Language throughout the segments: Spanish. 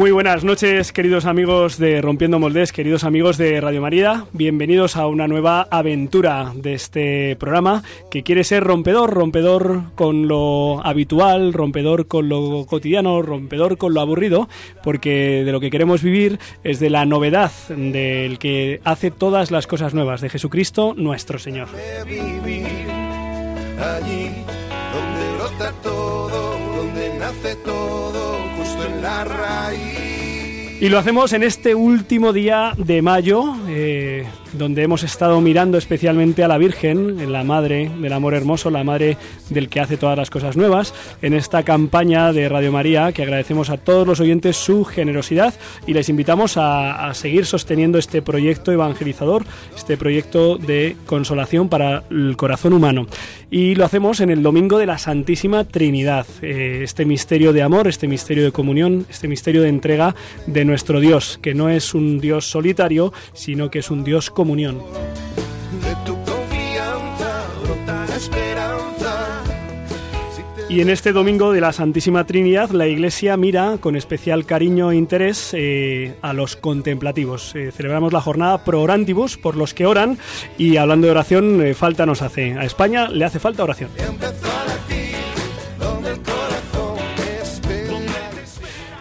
Muy buenas noches, queridos amigos de Rompiendo Moldes, queridos amigos de Radio María. Bienvenidos a una nueva aventura de este programa que quiere ser rompedor, rompedor con lo habitual, rompedor con lo cotidiano, rompedor con lo aburrido, porque de lo que queremos vivir es de la novedad del que hace todas las cosas nuevas, de Jesucristo nuestro Señor. allí donde brota todo, donde nace todo, en la raíz. Y lo hacemos en este último día de mayo, eh, donde hemos estado mirando especialmente a la Virgen, en la Madre del Amor Hermoso, la Madre del que hace todas las cosas nuevas, en esta campaña de Radio María, que agradecemos a todos los oyentes su generosidad y les invitamos a, a seguir sosteniendo este proyecto evangelizador, este proyecto de consolación para el corazón humano. Y lo hacemos en el Domingo de la Santísima Trinidad, eh, este misterio de amor, este misterio de comunión, este misterio de entrega de nuestro Dios, que no es un Dios solitario, sino que es un Dios comunión. Y en este Domingo de la Santísima Trinidad, la Iglesia mira con especial cariño e interés eh, a los contemplativos. Eh, celebramos la jornada Pro Orantibus, por los que oran, y hablando de oración, eh, falta nos hace. A España le hace falta oración.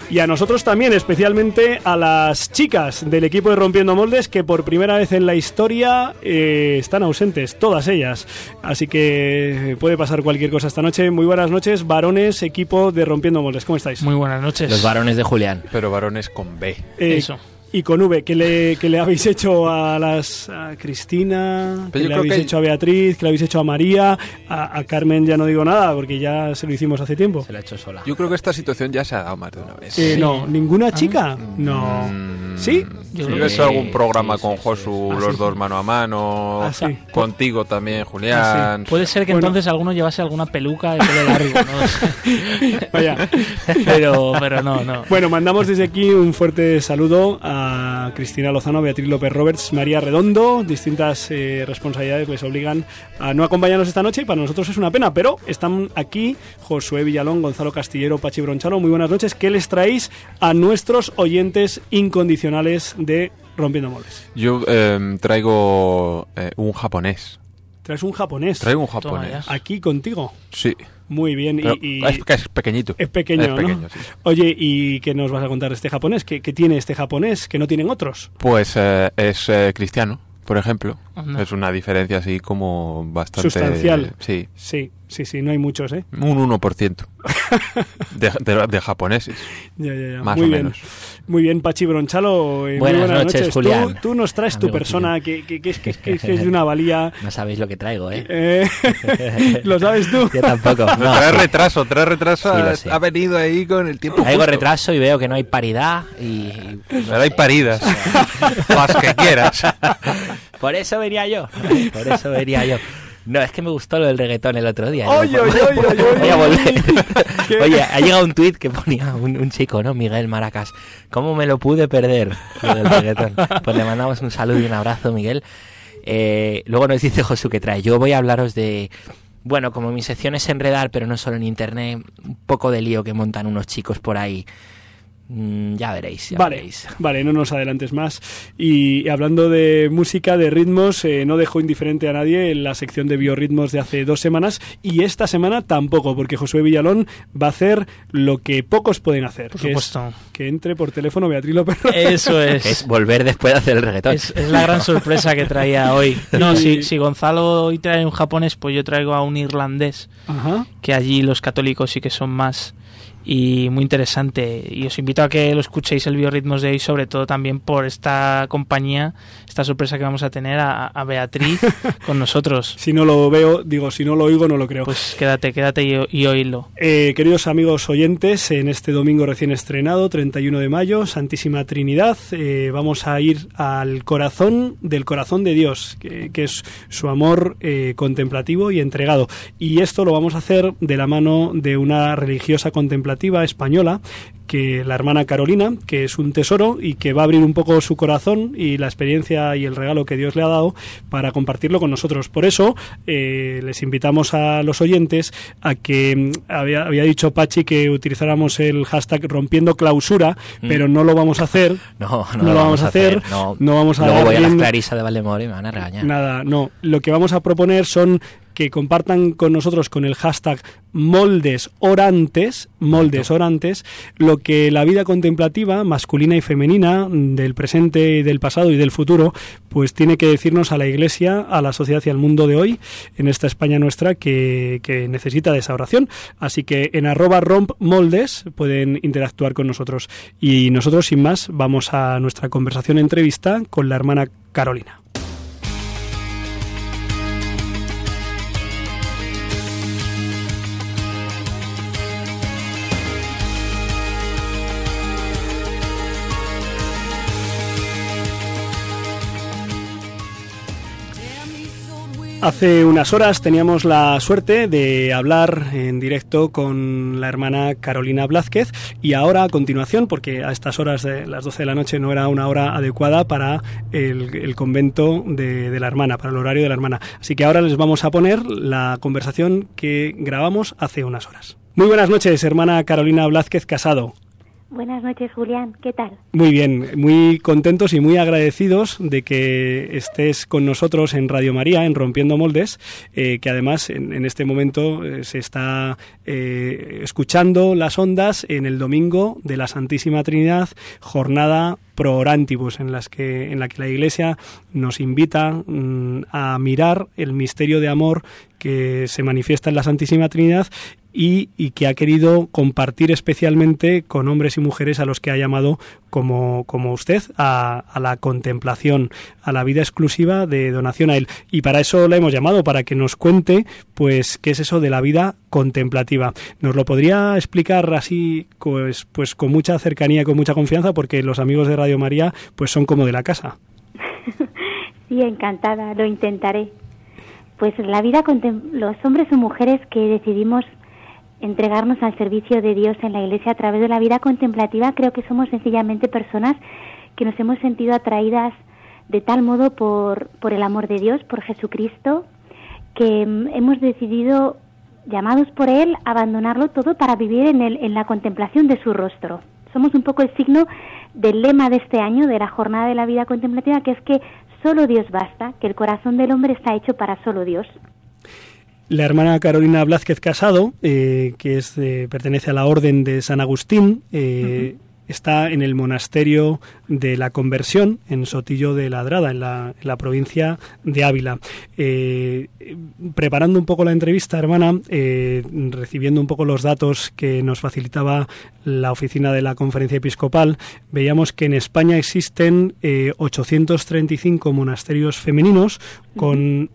Y a nosotros también, especialmente a las chicas del equipo de Rompiendo Moldes, que por primera vez en la historia eh, están ausentes, todas ellas. Así que puede pasar cualquier cosa esta noche. Muy buenas noches, varones, equipo de Rompiendo Moldes. ¿Cómo estáis? Muy buenas noches. Los varones de Julián. Pero varones con B. Eh, Eso. Y con V, ¿qué le, qué le habéis hecho a las a Cristina? ¿Qué Pero yo le habéis que- hecho a Beatriz? ¿Qué le habéis hecho a María? A, a Carmen ya no digo nada, porque ya se lo hicimos hace tiempo. Se la ha hecho sola. Yo creo que esta situación ya se ha dado más de una vez. Eh, No, ¿ninguna chica? No. Mm, ¿Sí? Yo que hecho algún programa sí, con sí, Josu, Ah, los sí. dos mano a mano. Ah, sí. Contigo también, Ah, Julián. Puede ser que Bueno. entonces alguno llevase alguna peluca de pelo largo, ¿no? Vaya. pero, pero no, no. Bueno, mandamos desde aquí un fuerte saludo a Cristina Lozano, Beatriz López Roberts, María Redondo. Distintas eh, responsabilidades les obligan a no acompañarnos esta noche y para nosotros es una pena, pero están aquí Josué Villalón, Gonzalo Castillero, Pachi Bronchalo. Muy buenas noches. ¿Qué les traéis a nuestros oyentes incondicionales de Rompiendo Moldes? Yo eh, traigo eh, un japonés. Traes un japonés Traigo un japonés. aquí contigo. Sí. Muy bien. Y, y- es, que es pequeñito. es pequeño, Es ¿no? pequeño, sí. Oye, ¿y qué nos vas a contar de este japonés? ¿Qué, qué tiene este japonés que no tienen otros? Pues eh, es eh, cristiano, por ejemplo. Anda. Es una diferencia así como bastante... Sustancial. Sí. Sí, sí, sí, no hay muchos, ¿eh? Un 1% de, de, de japoneses. Ya, ya, ya. Más muy o bien. menos. Muy bien, Pachi Bronchalo. eh, muy Buenas buenas noches, Tú- Julián. Tú, nos traes tu Amigo persona que, que, que es, que, que es de una valía. No sabéis lo que traigo, ¿eh? Eh, ¿Lo sabes tú? Yo tampoco. No, trae sí. retraso, trae retraso. Sí, ha- ha venido ahí con el tiempo Traigo justo. retraso y veo que no hay paridad y... y- Pero hay paridas. Las que quieras. Por eso venía yo. Por eso venía yo. No, es que me gustó lo del reggaetón el otro día. ¿no? Oye, oye, oye, Voy a volver. Oye, ha llegado un tuit que ponía un, un chico, ¿no? Miguel Maracas. ¿Cómo me lo pude perder? Lo del reggaetón. Pues le mandamos un saludo y un abrazo, Miguel. Eh, luego nos dice Josu que trae. Yo voy a hablaros de. Bueno, como mi sección es enredar, pero no solo en internet, un poco de lío que montan unos chicos por ahí. Mm, ya veréis, ya Vale, veréis. vale, no nos adelantes más. Y hablando de música, de ritmos, eh, no dejó indiferente a nadie en la sección de biorritmos de hace dos semanas y esta semana tampoco, porque Josué Villalón va a hacer lo que pocos pueden hacer, Por que es supuesto. que entre por teléfono Beatriz López. Eso es. Es volver después de hacer el reggaetón. Es, es la gran sorpresa que traía hoy. No, Y- si, si Gonzalo hoy trae un japonés, pues yo traigo a un irlandés, Ajá. que allí los católicos sí que son más y muy interesante. Y os invito a que lo escuchéis el Biorritmos de hoy, sobre todo también por esta compañía, esta sorpresa que vamos a tener a, a Beatriz con nosotros. Si no lo veo, digo, si no lo oigo, no lo creo. Pues quédate, quédate y, y oídlo. Eh, queridos amigos oyentes, en este domingo recién estrenado, 31 de mayo, Santísima Trinidad, eh, vamos a ir al corazón del corazón de Dios, que, que es su amor eh, contemplativo y entregado. Y esto lo vamos a hacer de la mano de una religiosa contemplativa española, que la hermana Carolina, que es un tesoro y que va a abrir un poco su corazón y la experiencia y el regalo que Dios le ha dado para compartirlo con nosotros. Por eso eh, les invitamos a los oyentes a que mm, había, había dicho Pachi que utilizáramos el hashtag rompiendo clausura, Mm. pero no lo vamos a hacer. No, no, No lo vamos a hacer, No, no vamos a Luego voy a rienda- Clarisa de Valdemoro y me van a regañar. Nada, no. Lo que vamos a proponer son que compartan con nosotros con el hashtag moldes orantes, moldes orantes, lo que la vida contemplativa, masculina y femenina, del presente, del pasado y del futuro, pues tiene que decirnos a la Iglesia, a la sociedad y al mundo de hoy, en esta España nuestra, que, que necesita de esa oración. Así que en arroba romp moldes pueden interactuar con nosotros. Y nosotros, sin más, vamos a nuestra conversación entrevista con la hermana Carolina. Hace unas horas teníamos la suerte de hablar en directo con la hermana Carolina Blázquez y ahora a continuación, porque a estas horas de las 12 de la noche no era una hora adecuada para el, convento de, de la hermana, para el horario de la hermana. Así que ahora les vamos a poner la conversación que grabamos hace unas horas. Muy buenas noches, hermana Carolina Blázquez Casado. Buenas noches, Julián. ¿Qué tal? Muy bien, muy contentos y muy agradecidos de que estés con nosotros en Radio María, en Rompiendo Moldes, eh, que además en, este momento eh, se está eh, escuchando las ondas en el domingo de la Santísima Trinidad, jornada pro orantibus, en, las que, en la que la Iglesia nos invita mm, a mirar el misterio de amor que se manifiesta en la Santísima Trinidad y, y, que ha querido compartir especialmente con hombres y mujeres a los que ha llamado como, como usted a, a, la contemplación, a la vida exclusiva de donación a él. Y para eso la hemos llamado, para que nos cuente pues qué es eso de la vida contemplativa. ¿Nos lo podría explicar así pues, pues con mucha cercanía, con mucha confianza? Porque los amigos de Radio María pues son como de la casa. sí, encantada, lo intentaré. Pues la vida, los hombres o mujeres que decidimos entregarnos al servicio de Dios en la Iglesia a través de la vida contemplativa, creo que somos sencillamente personas que nos hemos sentido atraídas de tal modo por, por el amor de Dios, por Jesucristo, que hemos decidido, llamados por Él, abandonarlo todo para vivir en, el, en la contemplación de su rostro. Somos un poco el signo del lema de este año, de la jornada de la vida contemplativa, que es que solo Dios basta, que el corazón del hombre está hecho para solo Dios. La hermana Carolina Blázquez Casado, eh, que es de, pertenece a la Orden de San Agustín, eh, uh -huh. está en el monasterio de la Conversión, en Sotillo de Ladrada, en la, en la provincia de Ávila. Eh, preparando un poco la entrevista, hermana, recibiendo un poco los datos que nos facilitaba la oficina de la Conferencia Episcopal, veíamos que en España existen 835 monasterios femeninos con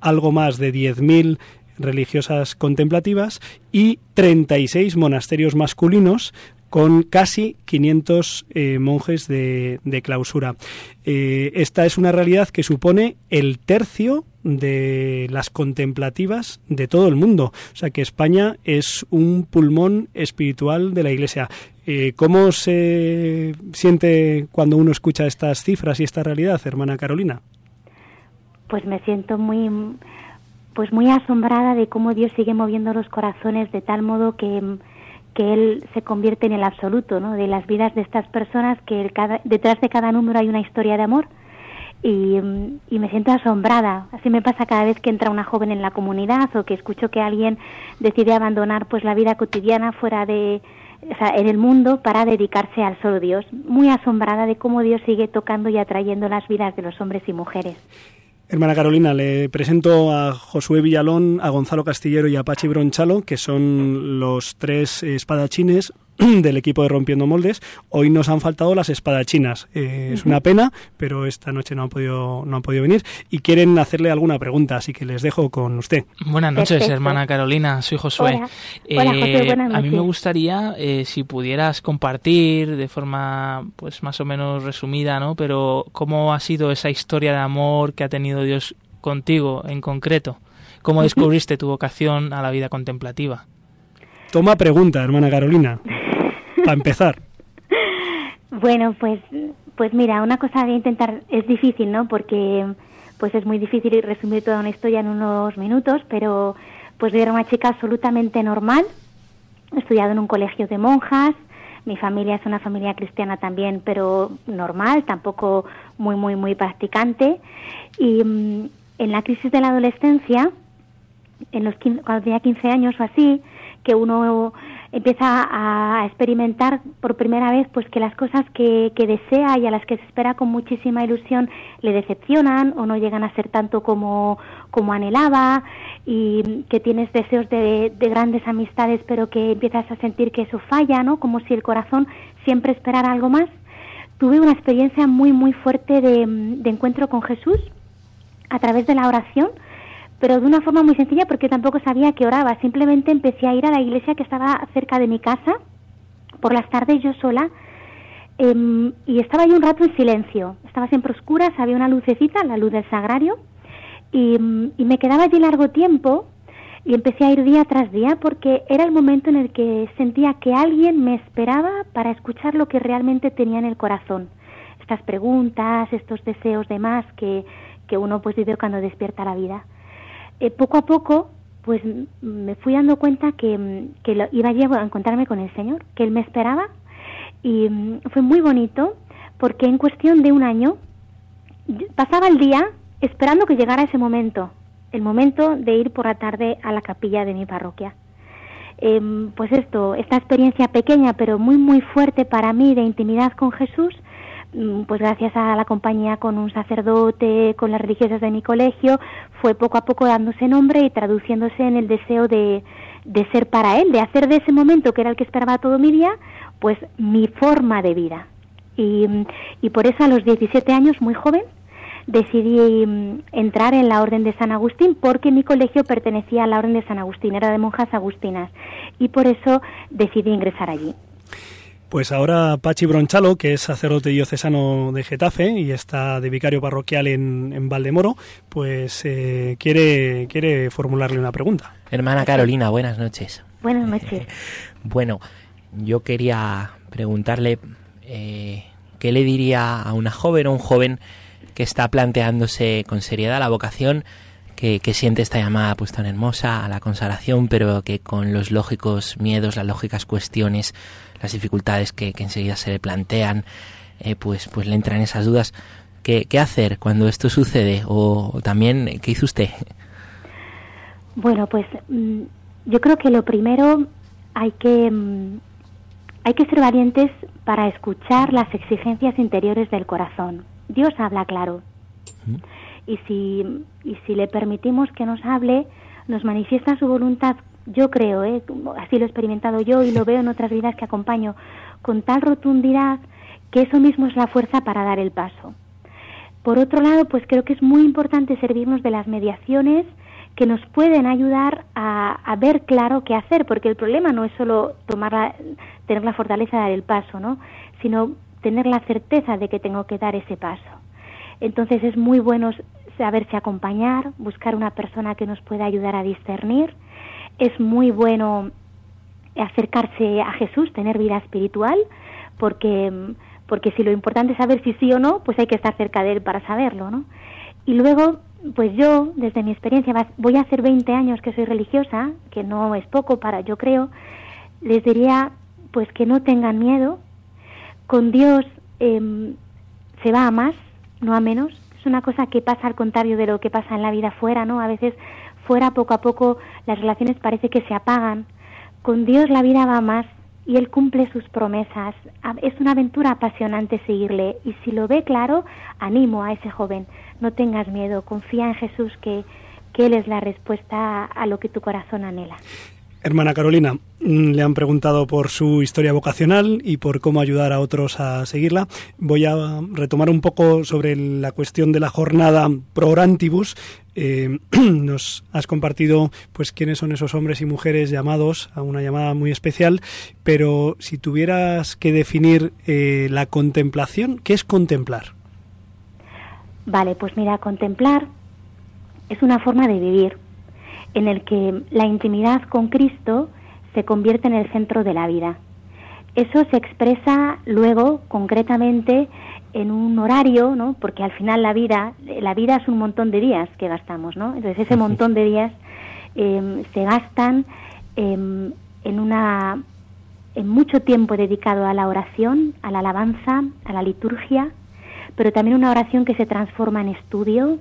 algo más de 10.000 religiosas contemplativas y 36 monasterios masculinos con casi 500 eh, monjes de, de clausura. Eh, esta es una realidad que supone el tercio de las contemplativas de todo el mundo. O sea que España es un pulmón espiritual de la Iglesia. Eh, ¿Cómo se siente cuando uno escucha estas cifras y esta realidad, hermana Carolina? Pues me siento muy pues muy asombrada de cómo Dios sigue moviendo los corazones de tal modo que, que Él se convierte en el absoluto, ¿no? De las vidas de estas personas que cada, detrás de cada número hay una historia de amor y, y, me siento asombrada. Así me pasa cada vez que entra una joven en la comunidad o que escucho que alguien decide abandonar pues la vida cotidiana fuera de o sea, en el mundo para dedicarse al solo Dios. Muy asombrada de cómo Dios sigue tocando y atrayendo las vidas de los hombres y mujeres. Hermana Carolina, le presento a Josué Villalón, a Gonzalo Castillero y a Pachi Bronchalo, que son los tres espadachines del equipo de Rompiendo Moldes. Hoy nos han faltado las espadachinas. Eh, es una pena, pero esta noche no han podido no han podido venir y quieren hacerle alguna pregunta, así que les dejo con usted. Buenas noches, Perfecto. hermana Carolina. Soy Josué. Hola. Hola, Josué, buenas a mí me gustaría eh, si pudieras compartir de forma, pues más o menos resumida, ¿no? Pero cómo ha sido esa historia de amor que ha tenido Dios contigo en concreto. ¿Cómo descubriste tu vocación a la vida contemplativa? Toma pregunta, hermana Carolina. Para empezar. Bueno, pues, pues mira, una cosa de intentar es difícil, ¿no? Porque pues es muy difícil resumir toda una historia en unos minutos, pero pues yo era una chica absolutamente normal, he estudiado en un colegio de monjas, mi familia es una familia cristiana también, pero normal, tampoco muy, muy, muy practicante. Y mm, en la crisis de la adolescencia, en los 15 cuando tenía 15 años o así, que uno empieza a experimentar por primera vez pues que las cosas que, desea y a las que se espera con muchísima ilusión le decepcionan o no llegan a ser tanto como, como anhelaba y que tienes deseos de, de grandes amistades pero que empiezas a sentir que eso falla, ¿no? Como si el corazón siempre esperara algo más. Tuve una experiencia muy muy fuerte de, de encuentro con Jesús a través de la oración, pero de una forma muy sencilla porque tampoco sabía que oraba. Simplemente empecé a ir a la iglesia que estaba cerca de mi casa por las tardes yo sola em, y estaba yo un rato en silencio. Estaba siempre oscuras, había una lucecita, la luz del sagrario, y, y me quedaba allí largo tiempo y empecé a ir día tras día porque era el momento en el que sentía que alguien me esperaba para escuchar lo que realmente tenía en el corazón. Estas preguntas, estos deseos de más que, que uno pues vive cuando despierta la vida. Eh, poco a poco pues me fui dando cuenta que, mm, que iba a encontrarme con el Señor, que Él me esperaba y mm, fue muy bonito porque en cuestión de un año pasaba el día esperando que llegara ese momento, el momento de ir por la tarde a la capilla de mi parroquia. Em, pues esto, esta experiencia pequeña pero muy muy fuerte para mí de intimidad con Jesús, pues gracias a la compañía con un sacerdote, con las religiosas de mi colegio, fue poco a poco dándose nombre y traduciéndose en el deseo de, de ser para Él, de hacer de ese momento que era el que esperaba todo mi día, pues mi forma de vida. Y, mm, y por eso a los 17 años, muy joven, decidí mm, entrar en la Orden de San Agustín porque mi colegio pertenecía a la Orden de San Agustín, era de monjas agustinas y por eso decidí ingresar allí. Pues ahora Pachi Bronchalo, que es sacerdote diocesano de Getafe y está de vicario parroquial en, en Valdemoro, pues eh, quiere, quiere formularle una pregunta. Hermana Carolina, buenas noches. Buenas noches. Bueno, yo quería preguntarle eh, qué le diría a una joven o un joven que está planteándose con seriedad la vocación, que, que siente esta llamada pues tan hermosa a la consagración, pero que con los lógicos miedos, las lógicas cuestiones, las dificultades que, que enseguida se le plantean, eh, pues, pues le entran esas dudas. ¿Qué, qué hacer cuando esto sucede? O, también, ¿qué hizo usted? Bueno, pues mm, yo creo que lo primero hay que mm, hay que ser valientes para escuchar las exigencias interiores del corazón. Dios habla claro. Y si y si le permitimos que nos hable, nos manifiesta su voluntad, yo creo, ¿eh? así lo he experimentado yo y lo veo en otras vidas que acompaño, con tal rotundidad que eso mismo es la fuerza para dar el paso. Por otro lado, pues creo que es muy importante servirnos de las mediaciones que nos pueden ayudar a, a ver claro qué hacer, porque el problema no es solo tomar la- tener la fortaleza de dar el paso, ¿no? sino tener la certeza de que tengo que dar ese paso. Entonces es muy bueno saberse acompañar, buscar una persona que nos pueda ayudar a discernir. Es muy bueno acercarse a Jesús, tener vida espiritual, porque, porque si lo importante es saber si sí o no, pues hay que estar cerca de Él para saberlo, ¿no? Y luego, pues yo, desde mi experiencia, voy a hacer 20 años que soy religiosa, que no es poco para, yo creo, les diría, pues que no tengan miedo, con Dios em, se va a más, no a menos. Una cosa que pasa al contrario de lo que pasa en la vida fuera, ¿no? A veces fuera poco a poco las relaciones parece que se apagan. Con Dios la vida va más y Él cumple sus promesas. Es una aventura apasionante seguirle y si lo ve claro, animo a ese joven, no tengas miedo, confía en Jesús que, que Él es la respuesta a lo que tu corazón anhela. Hermana Carolina, mm, le han preguntado por su historia vocacional y por cómo ayudar a otros a seguirla. Voy a retomar un poco sobre la cuestión de la jornada pro orantibus. Eh, nos has compartido pues quiénes son esos hombres y mujeres llamados a una llamada muy especial, pero si tuvieras que definir eh, la contemplación, ¿qué es contemplar? Vale, pues mira, contemplar es una forma de vivir en el que la intimidad con Cristo se convierte en el centro de la vida. Eso se expresa luego concretamente en un horario, ¿no? Porque al final la vida, la vida es un montón de días que gastamos, ¿no? Entonces ese montón de días eh, se gastan eh, en una en mucho tiempo dedicado a la oración, a la alabanza, a la liturgia, pero también una oración que se transforma en estudio,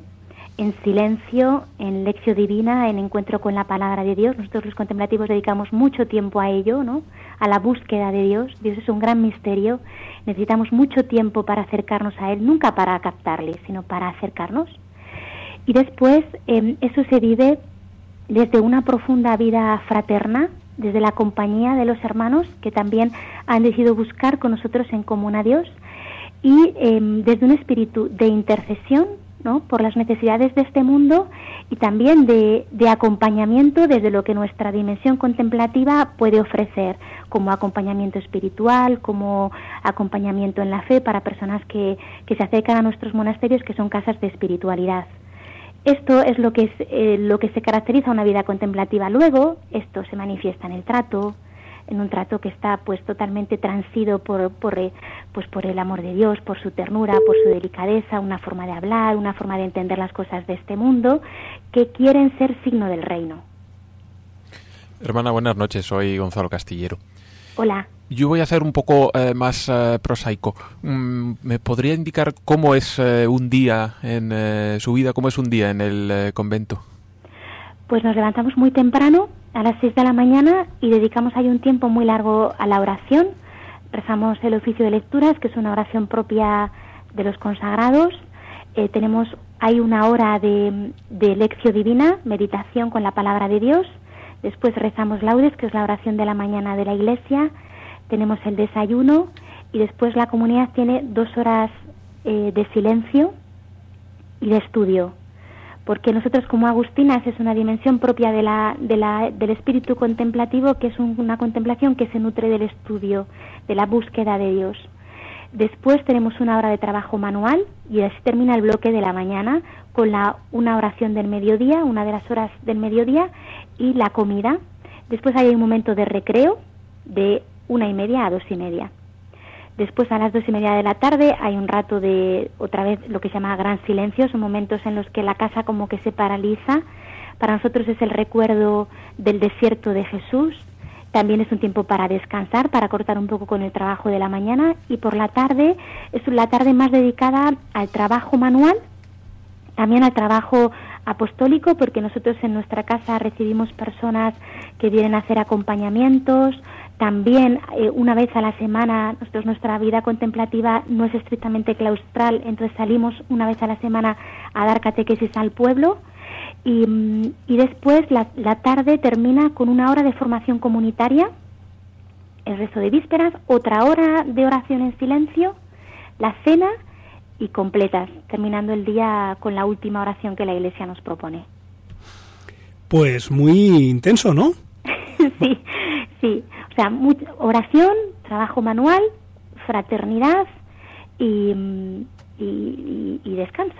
en silencio, en lección divina, en encuentro con la palabra de Dios. Nosotros los contemplativos dedicamos mucho tiempo a ello, ¿no? A la búsqueda de Dios. Dios es un gran misterio. Necesitamos mucho tiempo para acercarnos a Él, nunca para captarle, sino para acercarnos. Y después eh, eso se vive desde una profunda vida fraterna, desde la compañía de los hermanos que también han decidido buscar con nosotros en común a Dios y eh, desde un espíritu de intercesión ¿no? por las necesidades de este mundo y también de, de, acompañamiento desde lo que nuestra dimensión contemplativa puede ofrecer, como acompañamiento espiritual, como acompañamiento en la fe para personas que, que se acercan a nuestros monasterios, que son casas de espiritualidad. Esto es lo que, es, eh, lo que se caracteriza una vida contemplativa. Luego, esto se manifiesta en el trato, en un trato que está pues totalmente transido por, por, eh, pues, por el amor de Dios, por su ternura, por su delicadeza, una forma de hablar, una forma de entender las cosas de este mundo, que quieren ser signo del reino. Hermana, buenas noches. Soy Gonzalo Castillero. Hola. Yo voy a hacer un poco eh, más eh, prosaico. Mm, ¿Me podría indicar cómo es eh, un día en su vida, cómo es un día en el convento? Pues nos levantamos muy temprano, a las 6 de la mañana, y dedicamos ahí un tiempo muy largo a la oración. Rezamos el oficio de lecturas, que es una oración propia de los consagrados. Eh, tenemos hay una hora de, de lección divina, meditación con la palabra de Dios. Después rezamos laudes, que es la oración de la mañana de la iglesia. Tenemos el desayuno y después la comunidad tiene dos horas eh, de silencio y de estudio. Porque nosotros como agustinas es una dimensión propia de la, de la, del espíritu contemplativo, que es un, una contemplación que se nutre del estudio, de la búsqueda de Dios. Después tenemos una hora de trabajo manual y así termina el bloque de la mañana con la, una oración del mediodía, una de las horas del mediodía y la comida. Después hay un momento de recreo de una y media a dos y media. Después a las dos y media de la tarde hay un rato de otra vez lo que se llama gran silencio, son momentos en los que la casa como que se paraliza. Para nosotros es el recuerdo del desierto de Jesús. También es un tiempo para descansar, para cortar un poco con el trabajo de la mañana y por la tarde es la tarde más dedicada al trabajo manual, también al trabajo apostólico, porque nosotros en nuestra casa recibimos personas que vienen a hacer acompañamientos, también eh, una vez a la semana, nosotros nuestra vida contemplativa no es estrictamente claustral, entonces salimos una vez a la semana a dar catequesis al pueblo y, y después la, la, tarde termina con una hora de formación comunitaria, el rezo de vísperas, otra hora de oración en silencio, la cena y completas, terminando el día con la última oración que la Iglesia nos propone. Pues muy intenso, ¿no? sí, sí. O sea, oración, trabajo manual, fraternidad y, y, y, descanso.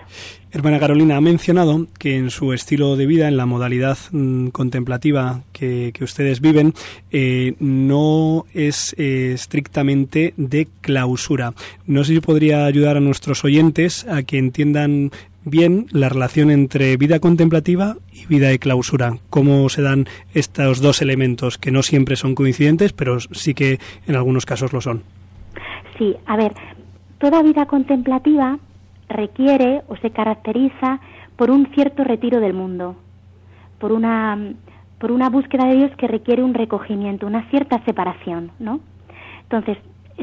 Hermana Carolina, ha mencionado que en su estilo de vida, en la modalidad mmm, contemplativa que, que, ustedes viven, eh, no es eh, estrictamente de clausura. No sé si podría ayudar a nuestros oyentes a que entiendan bien la relación entre vida contemplativa y vida de clausura. Cómo se dan estos dos elementos que no siempre son coincidentes, pero sí que en algunos casos lo son. Sí, a ver, toda vida contemplativa requiere o se caracteriza por un cierto retiro del mundo, por una, por una búsqueda de Dios que requiere un recogimiento, una cierta separación, ¿no? Entonces,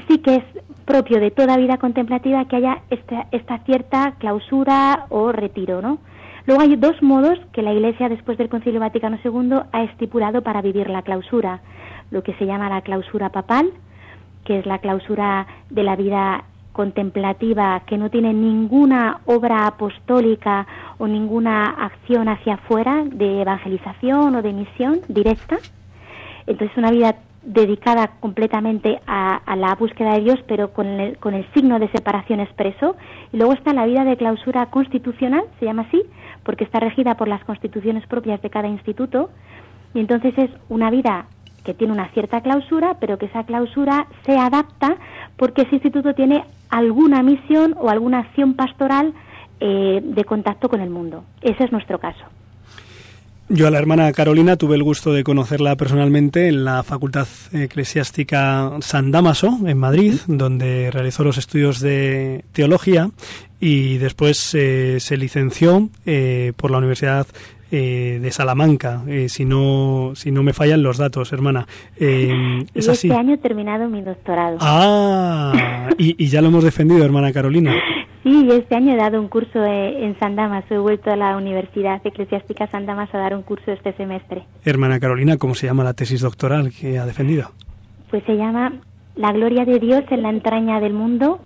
sí que es propio de toda vida contemplativa que haya esta, esta cierta clausura o retiro, ¿no? Luego hay dos modos que la Iglesia después del Concilio Vaticano II ha estipulado para vivir la clausura, lo que se llama la clausura papal, que es la clausura de la vida contemplativa que no tiene ninguna obra apostólica o ninguna acción hacia afuera de evangelización o de misión directa. Entonces una vida dedicada completamente a, la búsqueda de Dios, pero con el, con el signo de separación expreso. Y luego está la vida de clausura constitucional, se llama así, porque está regida por las constituciones propias de cada instituto. Y entonces es una vida que tiene una cierta clausura, pero que esa clausura se adapta porque ese instituto tiene alguna misión o alguna acción pastoral eh, de contacto con el mundo. Ese es nuestro caso. Yo a la hermana Carolina tuve el gusto de conocerla personalmente en la Facultad Eclesiástica San Damaso, en Madrid, donde realizó los estudios de teología y después eh, se licenció eh, por la Universidad eh, de Salamanca, si no si no me fallan los datos, hermana. ¿Es así? Este año he terminado mi doctorado. Ah, y, y ya lo hemos defendido, hermana Carolina. Sí, este año he dado un curso eh, en San Damaso. He vuelto a la Universidad Eclesiástica San Damaso a dar un curso este semestre. Hermana Carolina, ¿cómo se llama la tesis doctoral que ha defendido? Pues se llama La gloria de Dios en la entraña del mundo,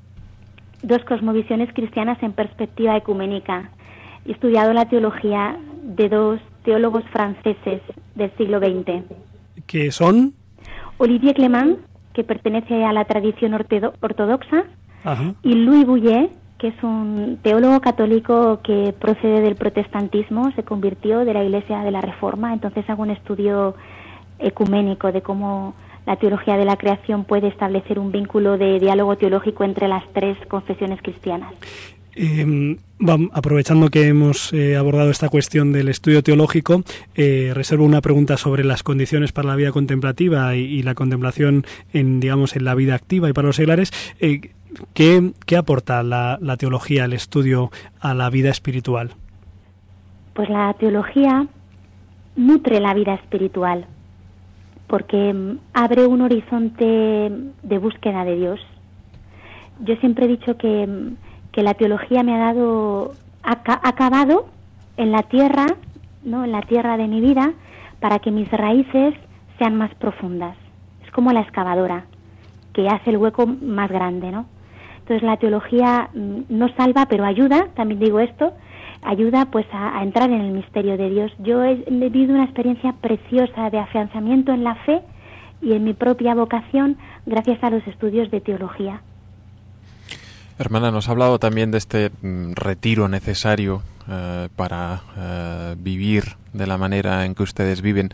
dos cosmovisiones cristianas en perspectiva ecuménica. He estudiado la teología de dos teólogos franceses del siglo XX. ¿Qué son? Olivier Clément, que pertenece a la tradición ortodoxa, y Louis Bouillet, que es un teólogo católico que procede del protestantismo, se convirtió de la Iglesia de la Reforma, entonces hago un estudio ecuménico de cómo la teología de la creación puede establecer un vínculo de diálogo teológico entre las tres confesiones cristianas. Eh, aprovechando que hemos eh, abordado esta cuestión del estudio teológico, eh, reservo una pregunta sobre las condiciones para la vida contemplativa y, la contemplación en, digamos, en la vida activa y para los seglares. Eh, ¿qué, aporta la, la teología, el estudio a la vida espiritual? Pues la teología nutre la vida espiritual porque mm, abre un horizonte de búsqueda de Dios. Yo siempre he dicho que mm, que la teología me ha dado, ha acabado en la tierra, ¿no? En la tierra de mi vida, para que mis raíces sean más profundas. Es como la excavadora, que hace el hueco más grande, ¿no? Entonces la teología mm, no salva, pero ayuda, también digo esto, ayuda pues a, entrar en el misterio de Dios. Yo he vivido una experiencia preciosa de afianzamiento en la fe y en mi propia vocación gracias a los estudios de teología. Hermana, nos ha hablado también de este mm, retiro necesario eh, para eh, vivir de la manera en que ustedes viven.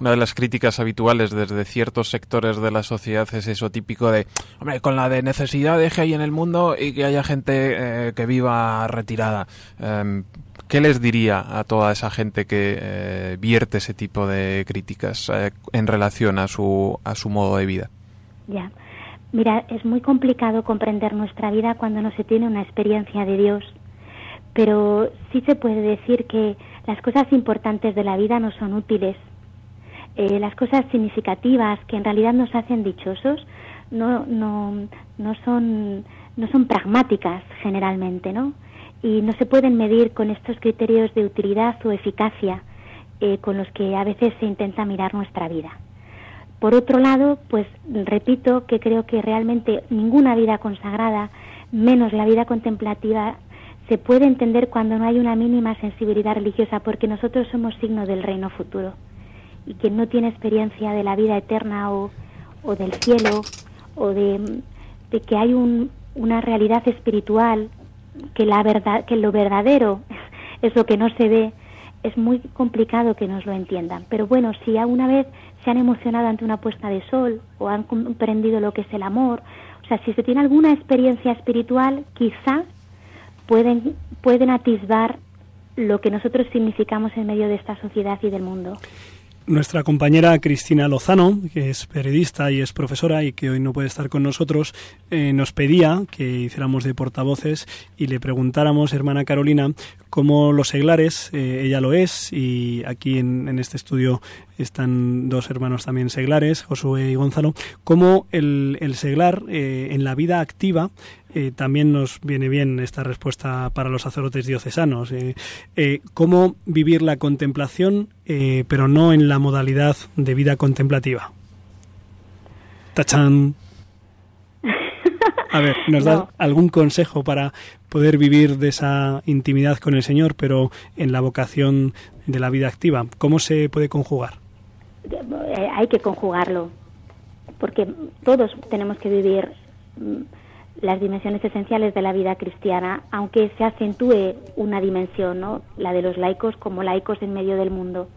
Una de las críticas habituales desde ciertos sectores de la sociedad es eso típico de, hombre, con la de necesidades que hay en el mundo y que haya gente eh, que viva retirada. Em, ¿Qué les diría a toda esa gente que vierte ese tipo de críticas en relación a su, a su modo de vida? Ya. Mira, es muy complicado comprender nuestra vida cuando no se tiene una experiencia de Dios, pero sí se puede decir que las cosas importantes de la vida no son útiles. Eh, las cosas significativas que en realidad nos hacen dichosos no, no, no, son, no son pragmáticas generalmente, ¿no? Y no se pueden medir con estos criterios de utilidad o eficacia eh, con los que a veces se intenta mirar nuestra vida. Por otro lado, pues repito que creo que realmente ninguna vida consagrada, menos la vida contemplativa, se puede entender cuando no hay una mínima sensibilidad religiosa, porque nosotros somos signo del reino futuro. Y quien no tiene experiencia de la vida eterna o, o del cielo, o de, que hay una realidad espiritual, que, la verdad, que lo verdadero es lo que no se ve, es muy complicado que nos lo entiendan. Pero bueno, si alguna vez se han emocionado ante una puesta de sol o han comprendido lo que es el amor. O sea, si se tiene alguna experiencia espiritual, quizá pueden, pueden atisbar lo que nosotros significamos en medio de esta sociedad y del mundo. Nuestra compañera Cristina Lozano, que es periodista y es profesora y que hoy no puede estar con nosotros, eh, nos pedía que hiciéramos de portavoces y le preguntáramos, hermana Carolina, cómo los seglares, eh, ella lo es y aquí en, este estudio están dos hermanos también seglares, Josué y Gonzalo, cómo el, el seglar eh, en la vida activa eh, también nos viene bien esta respuesta para los sacerdotes diocesanos. cómo vivir la contemplación, pero no en la modalidad de vida contemplativa. Tachán. A ver, ¿nos da algún consejo para poder vivir de esa intimidad con el Señor, pero en la vocación de la vida activa? ¿Cómo se puede conjugar? Eh, hay que conjugarlo, porque todos tenemos que vivir mm, las dimensiones esenciales de la vida cristiana, aunque se acentúe una dimensión, ¿no? la de los laicos como laicos en medio del mundo.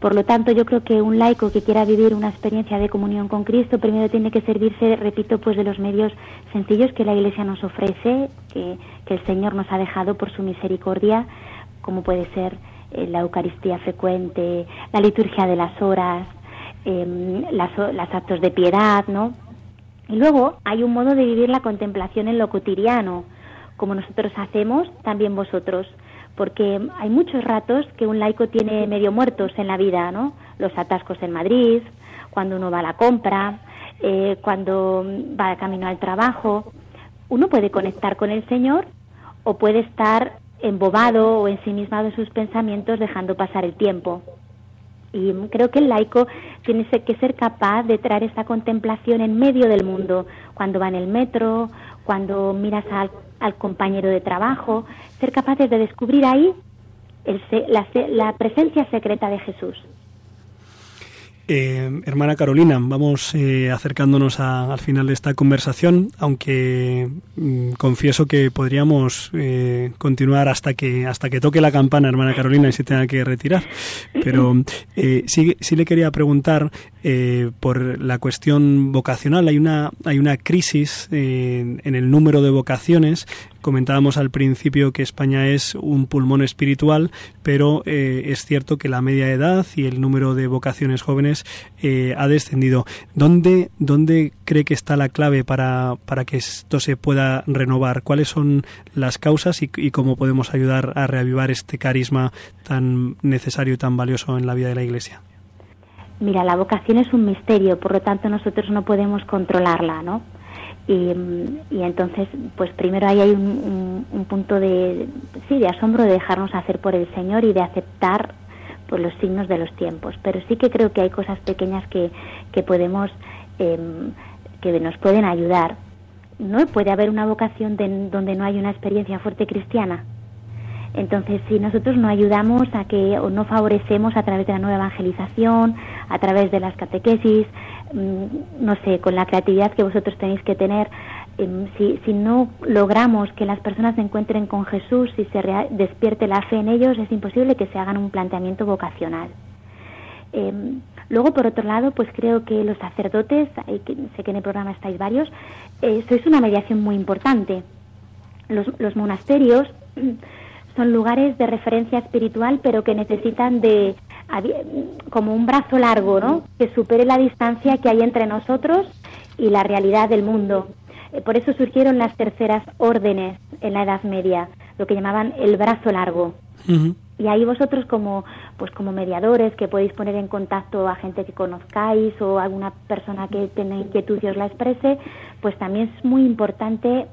Por lo tanto, yo creo que un laico que quiera vivir una experiencia de comunión con Cristo, primero tiene que servirse, repito, pues de los medios sencillos que la Iglesia nos ofrece, que, el Señor nos ha dejado por su misericordia, como puede ser eh, la Eucaristía frecuente, la liturgia de las horas, eh, las, actos de piedad, ¿no? Y luego hay un modo de vivir la contemplación en lo cotidiano, como nosotros hacemos, también vosotros porque hay muchos ratos que un laico tiene medio muertos en la vida, ¿no? Los atascos en Madrid, cuando uno va a la compra, eh, cuando va camino al trabajo. Uno puede conectar con el Señor o puede estar embobado o ensimismado en sus pensamientos dejando pasar el tiempo. Y creo que el laico tiene que ser capaz de traer esta contemplación en medio del mundo, cuando va en el metro, cuando miras al compañero de trabajo, ser capaces de descubrir ahí la, la presencia secreta de Jesús. Eh, hermana Carolina, vamos eh, acercándonos al final de esta conversación, aunque mm, confieso que podríamos eh, continuar hasta que hasta que toque la campana, hermana Carolina, y se tenga que retirar. Pero sí, sí le quería preguntar por la cuestión vocacional. Hay una hay una crisis en el número de vocaciones Comentábamos al principio que España es un pulmón espiritual, pero eh, es cierto que la media edad y el número de vocaciones jóvenes eh, ha descendido. ¿Dónde, ¿Dónde cree que está la clave para, para que esto se pueda renovar? ¿Cuáles son las causas y, y cómo podemos ayudar a reavivar este carisma tan necesario y tan valioso en la vida de la Iglesia? Mira, la vocación es un misterio, por lo tanto nosotros no podemos controlarla, ¿no? Y, entonces, pues primero ahí hay un, punto de, sí, de asombro de dejarnos hacer por el Señor y de aceptar pues, los signos de los tiempos. Pero sí que creo que hay cosas pequeñas que, que podemos, em, que nos pueden ayudar. No puede haber una vocación donde no hay una experiencia fuerte cristiana. Entonces, si nosotros no ayudamos a que o no favorecemos a través de la nueva evangelización, a través de las catequesis, mm, no sé, con la creatividad que vosotros tenéis que tener, em, si, si no logramos que las personas se encuentren con Jesús y se despierte la fe en ellos, es imposible que se hagan un planteamiento vocacional. Em, luego, por otro lado, pues creo que los sacerdotes, sé que en el programa estáis varios, eh, sois una mediación muy importante. Los, los monasterios son lugares de referencia espiritual, pero que necesitan de como un brazo largo, ¿no? Que supere la distancia que hay entre nosotros y la realidad del mundo. Eh, por eso surgieron las terceras órdenes en la Edad Media, lo que llamaban el brazo largo. Y ahí vosotros como pues como mediadores que podéis poner en contacto a gente que conozcáis o alguna persona que tenga inquietud y os la exprese, pues también es muy importante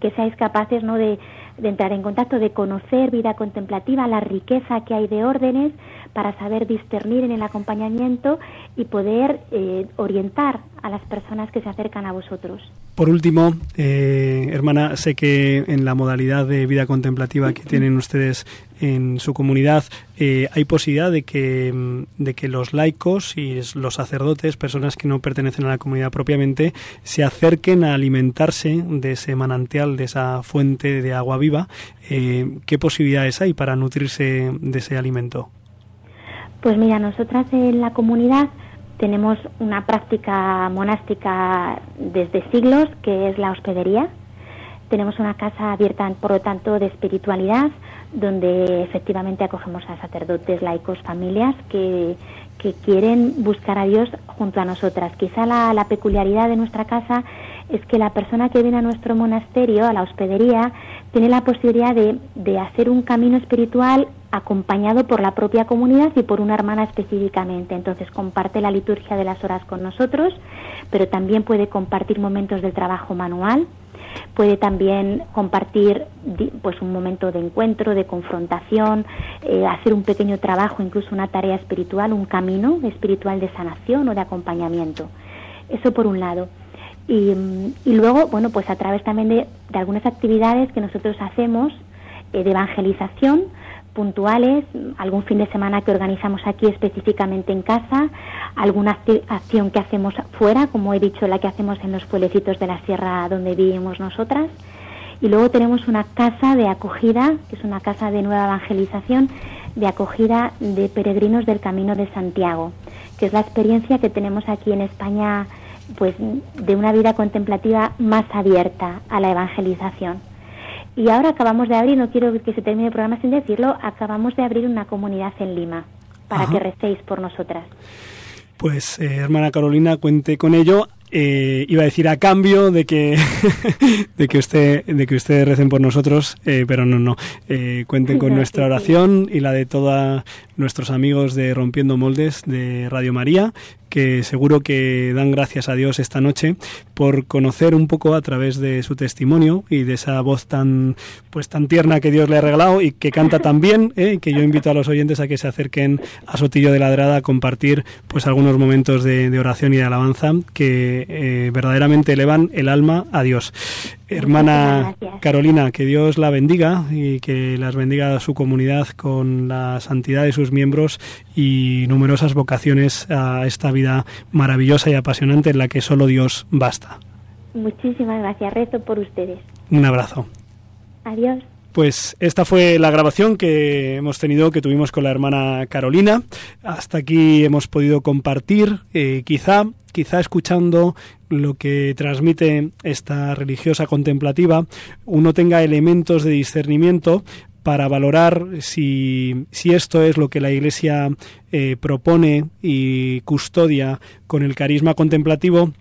que seáis capaces ¿no? de, de entrar en contacto, de conocer vida contemplativa, la riqueza que hay de órdenes para saber discernir en el acompañamiento y poder eh, orientar a las personas que se acercan a vosotros. Por último, eh, hermana, sé que en la modalidad de vida contemplativa que tienen ustedes en su comunidad eh, hay posibilidad de que, mm, de que los laicos y los sacerdotes, personas que no pertenecen a la comunidad propiamente, se acerquen a alimentarse de ese manantial, de esa fuente de agua viva. Eh, ¿Qué posibilidades hay para nutrirse de ese alimento? Pues mira, nosotras en la comunidad tenemos una práctica monástica desde siglos, que es la hospedería. Tenemos una casa abierta, por lo tanto, de espiritualidad, donde efectivamente acogemos a sacerdotes, laicos, familias que, que quieren buscar a Dios junto a nosotras. Quizá la, peculiaridad de nuestra casa es que la persona que viene a nuestro monasterio, a la hospedería, tiene la posibilidad de, de hacer un camino espiritual acompañado por la propia comunidad y por una hermana específicamente. Entonces comparte la liturgia de las horas con nosotros, pero también puede compartir momentos del trabajo manual, puede también compartir pues un momento de encuentro, de confrontación, eh, hacer un pequeño trabajo, incluso una tarea espiritual, un camino espiritual de sanación o de acompañamiento. Eso por un lado. Y, luego, bueno, pues a través también de, algunas actividades que nosotros hacemos eh, de evangelización, puntuales, algún fin de semana que organizamos aquí específicamente en casa, alguna acción que hacemos fuera, como he dicho, la que hacemos en los pueblecitos de la sierra donde vivimos nosotras. Y luego tenemos una casa de acogida, que es una casa de nueva evangelización, de acogida de peregrinos del Camino de Santiago, que es la experiencia que tenemos aquí en España, pues de una vida contemplativa más abierta a la evangelización. Y ahora acabamos de abrir, no quiero que se termine el programa sin decirlo, acabamos de abrir una comunidad en Lima para que recéis por nosotras. Pues, eh, hermana Carolina, cuente con ello. Eh, iba a decir a cambio de que de que usted de que ustedes recen por nosotros eh, pero no no cuenten con nuestra oración y la de todos nuestros amigos de rompiendo moldes de Radio María que seguro que dan gracias a Dios esta noche por conocer un poco a través de su testimonio y de esa voz tan pues tan tierna que Dios le ha regalado y que canta tan bien, ¿eh? que yo invito a los oyentes a que se acerquen a Sotillo de Ladrada a compartir pues algunos momentos de, oración y de alabanza que eh, verdaderamente elevan el alma a Dios. Hermana Carolina, que Dios la bendiga y que las bendiga a su comunidad con la santidad de sus miembros y numerosas vocaciones a esta vida maravillosa y apasionante en la que solo Dios basta. Muchísimas gracias, rezo por ustedes. Un abrazo. Adiós. Pues esta fue la grabación que hemos tenido, que tuvimos con la hermana Carolina. Hasta aquí hemos podido compartir, eh, quizá, quizá escuchando lo que transmite esta religiosa contemplativa, uno tenga elementos de discernimiento para valorar si, si, esto es lo que la Iglesia eh, propone y custodia con el carisma contemplativo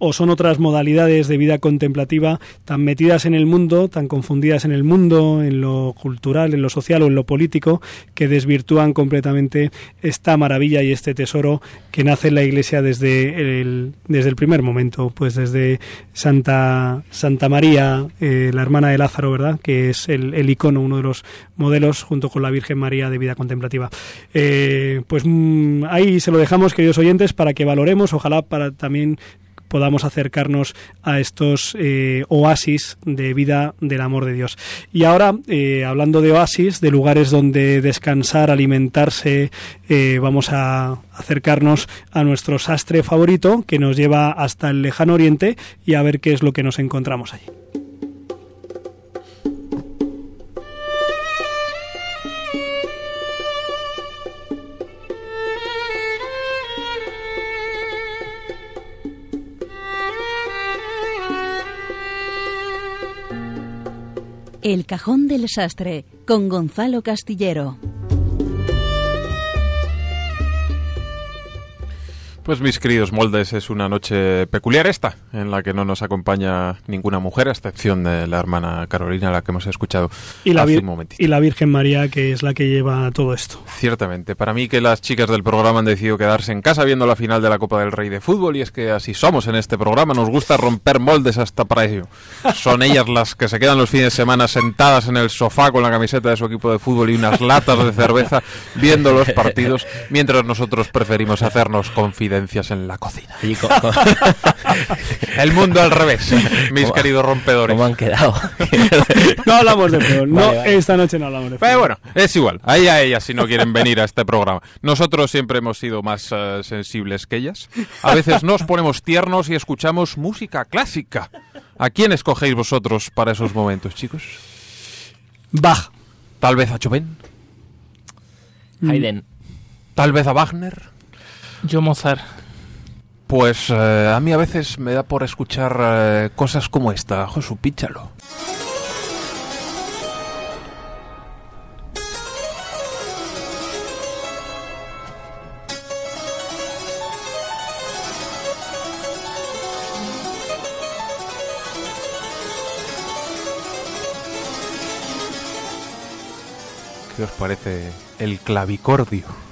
o son otras modalidades de vida contemplativa tan metidas en el mundo, tan confundidas en el mundo, en lo cultural, en lo social o en lo político, que desvirtúan completamente esta maravilla y este tesoro que nace en la Iglesia desde el, desde el primer momento, pues desde Santa, Santa María, eh, la hermana de Lázaro, ¿verdad? Que es el, el, icono, uno de los modelos, junto con la Virgen María de vida contemplativa. Eh, pues mm, ahí se lo dejamos, queridos oyentes, para que valoremos, ojalá para también podamos acercarnos a estos eh, oasis de vida del amor de Dios. Y ahora, eh, hablando de oasis, de lugares donde descansar, alimentarse, eh, vamos a acercarnos a nuestro sastre favorito que nos lleva hasta el lejano oriente y a ver qué es lo que nos encontramos allí. El Cajón del Sastre con Gonzalo Castillero. Pues mis queridos moldes, es una noche peculiar esta, en la que no nos acompaña ninguna mujer, a excepción de la hermana Carolina, la que hemos escuchado y la hace un momentito. Y la Virgen María, que es la que lleva todo esto. Ciertamente. Para mí que las chicas del programa han decidido quedarse en casa viendo la final de la Copa del Rey de Fútbol, y es que así somos en este programa, nos gusta romper moldes hasta para ello. Son ellas las que se quedan los fines de semana sentadas en el sofá con la camiseta de su equipo de fútbol y unas latas de cerveza viendo los partidos, mientras nosotros preferimos hacernos en la cocina. El mundo al revés, mis queridos rompedores. ¿Cómo han quedado? no hablamos de peor. No, esta noche no hablamos de Pero bueno, es igual. Ahí a ellas si no quieren venir a este programa. Nosotros siempre hemos sido más eh, sensibles que ellas. A veces nos ponemos tiernos y escuchamos música clásica. ¿A quién escogéis vosotros para esos momentos, chicos? Bach. Tal vez a Chopin. Haydn. Tal vez a Wagner. Yo Mozart. Pues eh, a mí a veces me da por escuchar eh, cosas como esta. Josu, píchalo. ¿Qué os parece el clavicordio?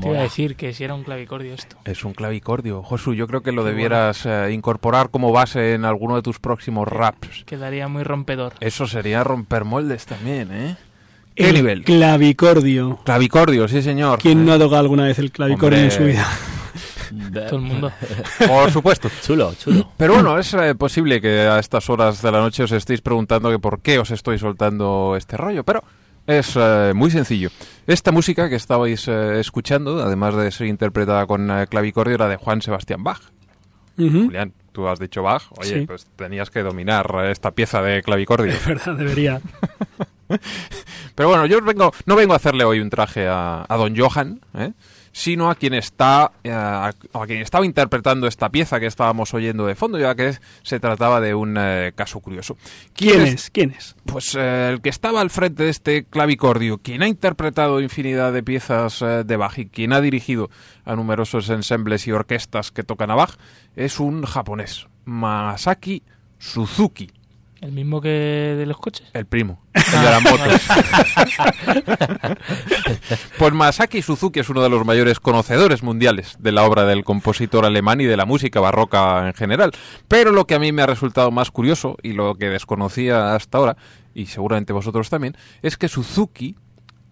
Te iba a decir que si era un clavicordio esto. Es un clavicordio. Josu, yo creo que lo debieras eh, incorporar como base en alguno de tus próximos raps. Quedaría muy rompedor. Eso sería romper moldes también, ¿eh? ¿Qué El nivel? Clavicordio. Clavicordio, sí señor. ¿Quién no Eh, ha tocado alguna vez el clavicordio en su Hombre. vida? Todo el mundo. Por supuesto. Chulo, chulo. Pero bueno, es eh, posible que a estas horas de la noche os estéis preguntando que por qué os estoy soltando este rollo, pero es eh, muy sencillo. Esta música que estabais eh, escuchando, además de ser interpretada con eh, clavicordio, era de Juan Sebastián Bach. Julián, tú has dicho Bach, oye, Sí. pues tenías que dominar eh, esta pieza de clavicordio. Es verdad, debería. Pero bueno, yo vengo, no vengo a hacerle hoy un traje a, a Don Johan, ¿eh? Sino a quien está eh, a, quien estaba interpretando esta pieza que estábamos oyendo de fondo, ya que se trataba de un eh, caso curioso. ¿Quién es? ¿Quién es? Pues eh, el que estaba al frente de este clavicordio, quien ha interpretado infinidad de piezas de Bach y quien ha dirigido a numerosos ensembles y orquestas que tocan a Bach, es un japonés, Masaki Suzuki. El mismo que de los coches. El primo, el de las motos. pues Masaki Suzuki es uno de los mayores conocedores mundiales de la obra del compositor alemán y de la música barroca en general. Pero lo que a mí me ha resultado más curioso y lo que desconocía hasta ahora, y seguramente vosotros también, es que Suzuki,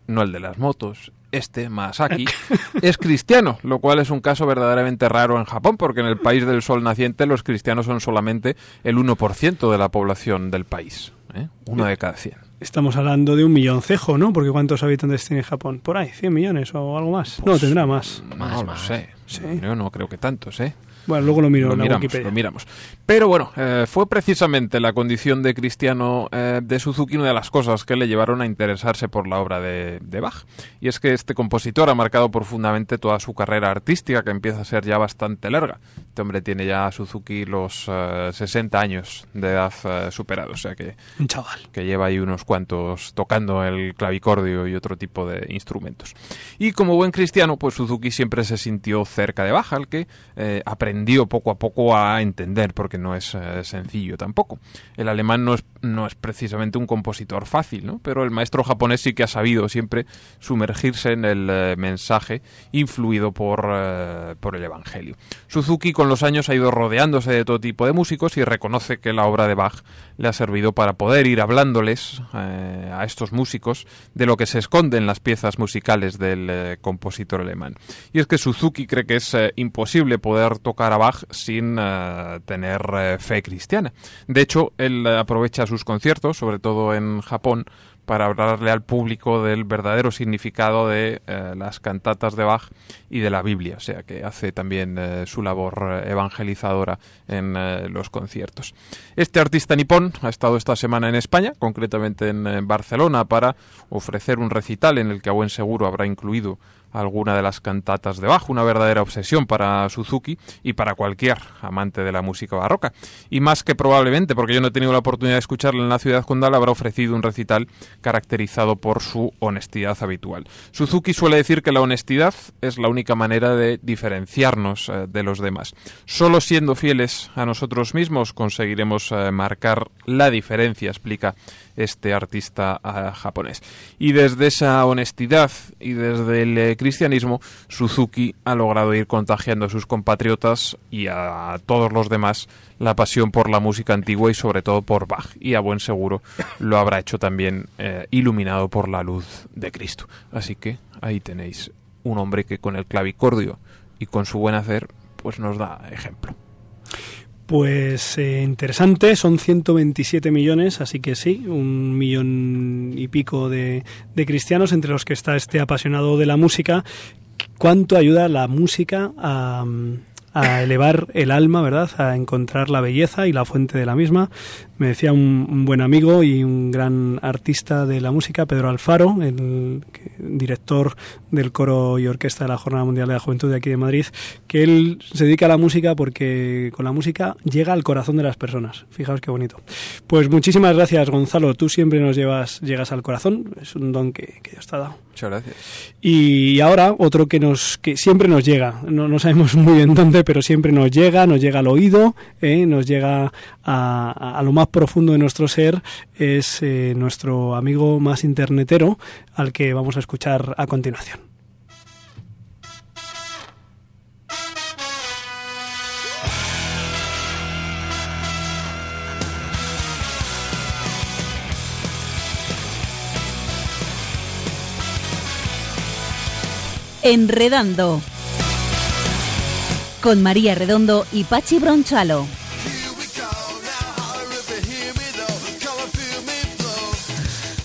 no el de las motos, este, Masaki, es cristiano, lo cual es un caso verdaderamente raro en Japón, porque en el país del sol naciente los cristianos son solamente el 1% de la población del país. ¿eh? Uno de cada 100. Estamos hablando de un milloncejo, ¿no? Porque ¿cuántos habitantes tiene Japón? Por ahí, 100 millones o algo más. no, tendrá más. Más, no lo sé. Sí. Yo no creo que tantos, ¿eh? Bueno, luego lo miro lo en la miramos, Wikipedia. lo miramos. Pero bueno, eh, fue precisamente la condición de cristiano eh, de Suzuki una de las cosas que le llevaron a interesarse por la obra de, de Bach. Y es que este compositor ha marcado profundamente toda su carrera artística, que empieza a ser ya bastante larga. Este hombre tiene ya Suzuki los eh, 60 años de edad eh, superados, o sea que Un chaval. que lleva ahí unos cuantos tocando el clavicordio y otro tipo de instrumentos. Y como buen cristiano, pues Suzuki siempre se sintió cerca de Bach, al que eh, aprendió poco a poco a entender, porque no es eh, sencillo tampoco. El alemán no es, no es precisamente un compositor fácil, ¿no? pero el maestro japonés sí que ha sabido siempre sumergirse en el eh, mensaje influido por, por el Evangelio. Suzuki con los años ha ido rodeándose de todo tipo de músicos y reconoce que la obra de Bach le ha servido para poder ir hablándoles eh, a estos músicos de lo que se esconde en las piezas musicales del eh, compositor alemán. Y es que Suzuki cree que es eh, imposible poder tocar a Bach sin tener fe cristiana. De hecho, él aprovecha sus conciertos, sobre todo en Japón, para hablarle al público del verdadero significado de eh, las cantatas de Bach y de la Biblia, o sea que hace también eh, su labor eh, evangelizadora en los conciertos. Este artista nipón ha estado esta semana en España, concretamente en, Barcelona, para ofrecer un recital en el que a buen seguro habrá incluido alguna de las cantatas de Bach, una verdadera obsesión para Suzuki y para cualquier amante de la música barroca. Y más que probablemente, porque yo no he tenido la oportunidad de escucharla en la ciudad condal, habrá ofrecido un recital caracterizado por su honestidad habitual. Suzuki suele decir que la honestidad es la única manera de diferenciarnos eh, de los demás. Solo siendo fieles a nosotros mismos conseguiremos eh, marcar la diferencia, explica este artista eh, japonés. Y desde esa honestidad y desde el eh, cristianismo, Suzuki ha logrado ir contagiando a sus compatriotas y a todos los demás la pasión por la música antigua y sobre todo por Bach. Y a buen seguro lo habrá hecho también eh, iluminado por la luz de Cristo. Así que ahí tenéis un hombre que con el clavicordio y con su buen hacer pues nos da ejemplo. Pues eh, interesante, son 127 millones, así que sí, un millón y pico de, de cristianos, entre los que está este apasionado de la música. ¿Cuánto ayuda la música a, a elevar el alma, ¿verdad? A encontrar la belleza y la fuente de la misma. Me decía un, un buen amigo y un gran artista de la música, Pedro Alfaro, el director del coro y orquesta de la Jornada Mundial de la Juventud de aquí de Madrid, que él se dedica a la música porque con la música llega al corazón de las personas. Fijaos qué bonito. Pues muchísimas gracias, Gonzalo. Tú siempre nos llevas, llegas al corazón. Es un don que, que Dios te ha dado. Muchas gracias. Y ahora otro que nos que siempre nos llega, no, no sabemos muy bien dónde pero siempre nos llega, nos llega al oído, ¿eh? nos llega a, a, lo más profundo de nuestro ser, es eh, nuestro amigo más internetero, al que vamos a escuchar a continuación. Enredando. Con María Redondo y Pachi Bronchalo.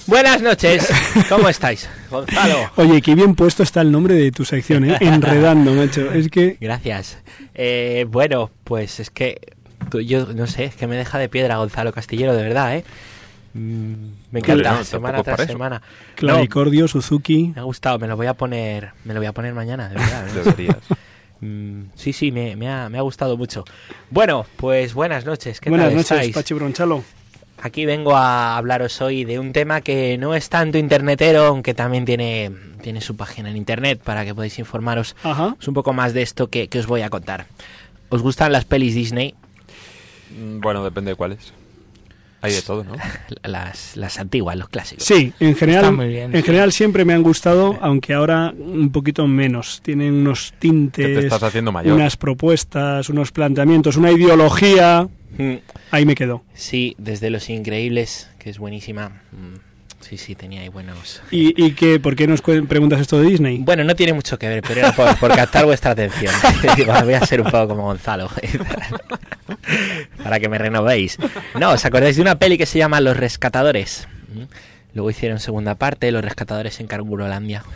Buenas noches, ¿cómo estáis? Gonzalo. Oye, qué bien puesto está el nombre de tu sección, ¿eh? Enredando, macho. Es que... Gracias. Eh, bueno, pues es que yo no sé, es que me deja de piedra Gonzalo Castillero, de verdad, ¿eh? Mm, me encanta, No, semana tras semana. No, Clavicordio, Suzuki... me ha gustado, me lo voy a poner, me lo voy a poner mañana, de verdad. ¿eh? Deberías. Mm, sí, sí, me, me ha, me ha gustado mucho. Bueno, pues buenas noches, ¿qué Buenas tal noches, estáis? Pachi Bronchalo. Aquí vengo a hablaros hoy de un tema que no es tanto internetero, aunque también tiene, tiene su página en internet para que podáis informaros Ajá. Es un poco más de esto que, que os voy a contar. ¿Os gustan las pelis Disney? Mm, Bueno, depende de cuáles. Hay de todo, ¿no? Las, las antiguas, los clásicos. Sí, en general, muy bien, en sí. general siempre me han gustado, aunque ahora un poquito menos. Tienen unos tintes, te estás haciendo mayor. unas propuestas, unos planteamientos, una ideología. Mm, Ahí me quedo. Sí, desde Los Increíbles, que es buenísima. Mm, Sí, sí, tenía ahí buenos... ¿Y, y qué, por qué nos preguntas esto de Disney? Bueno, no tiene mucho que ver, pero era por, por captar vuestra atención. Digo, voy a ser un poco como Gonzalo. para que me renovéis. No, ¿os acordáis de una peli que se llama Los Rescatadores? Luego hicieron segunda parte, Los Rescatadores en Cangurolandia.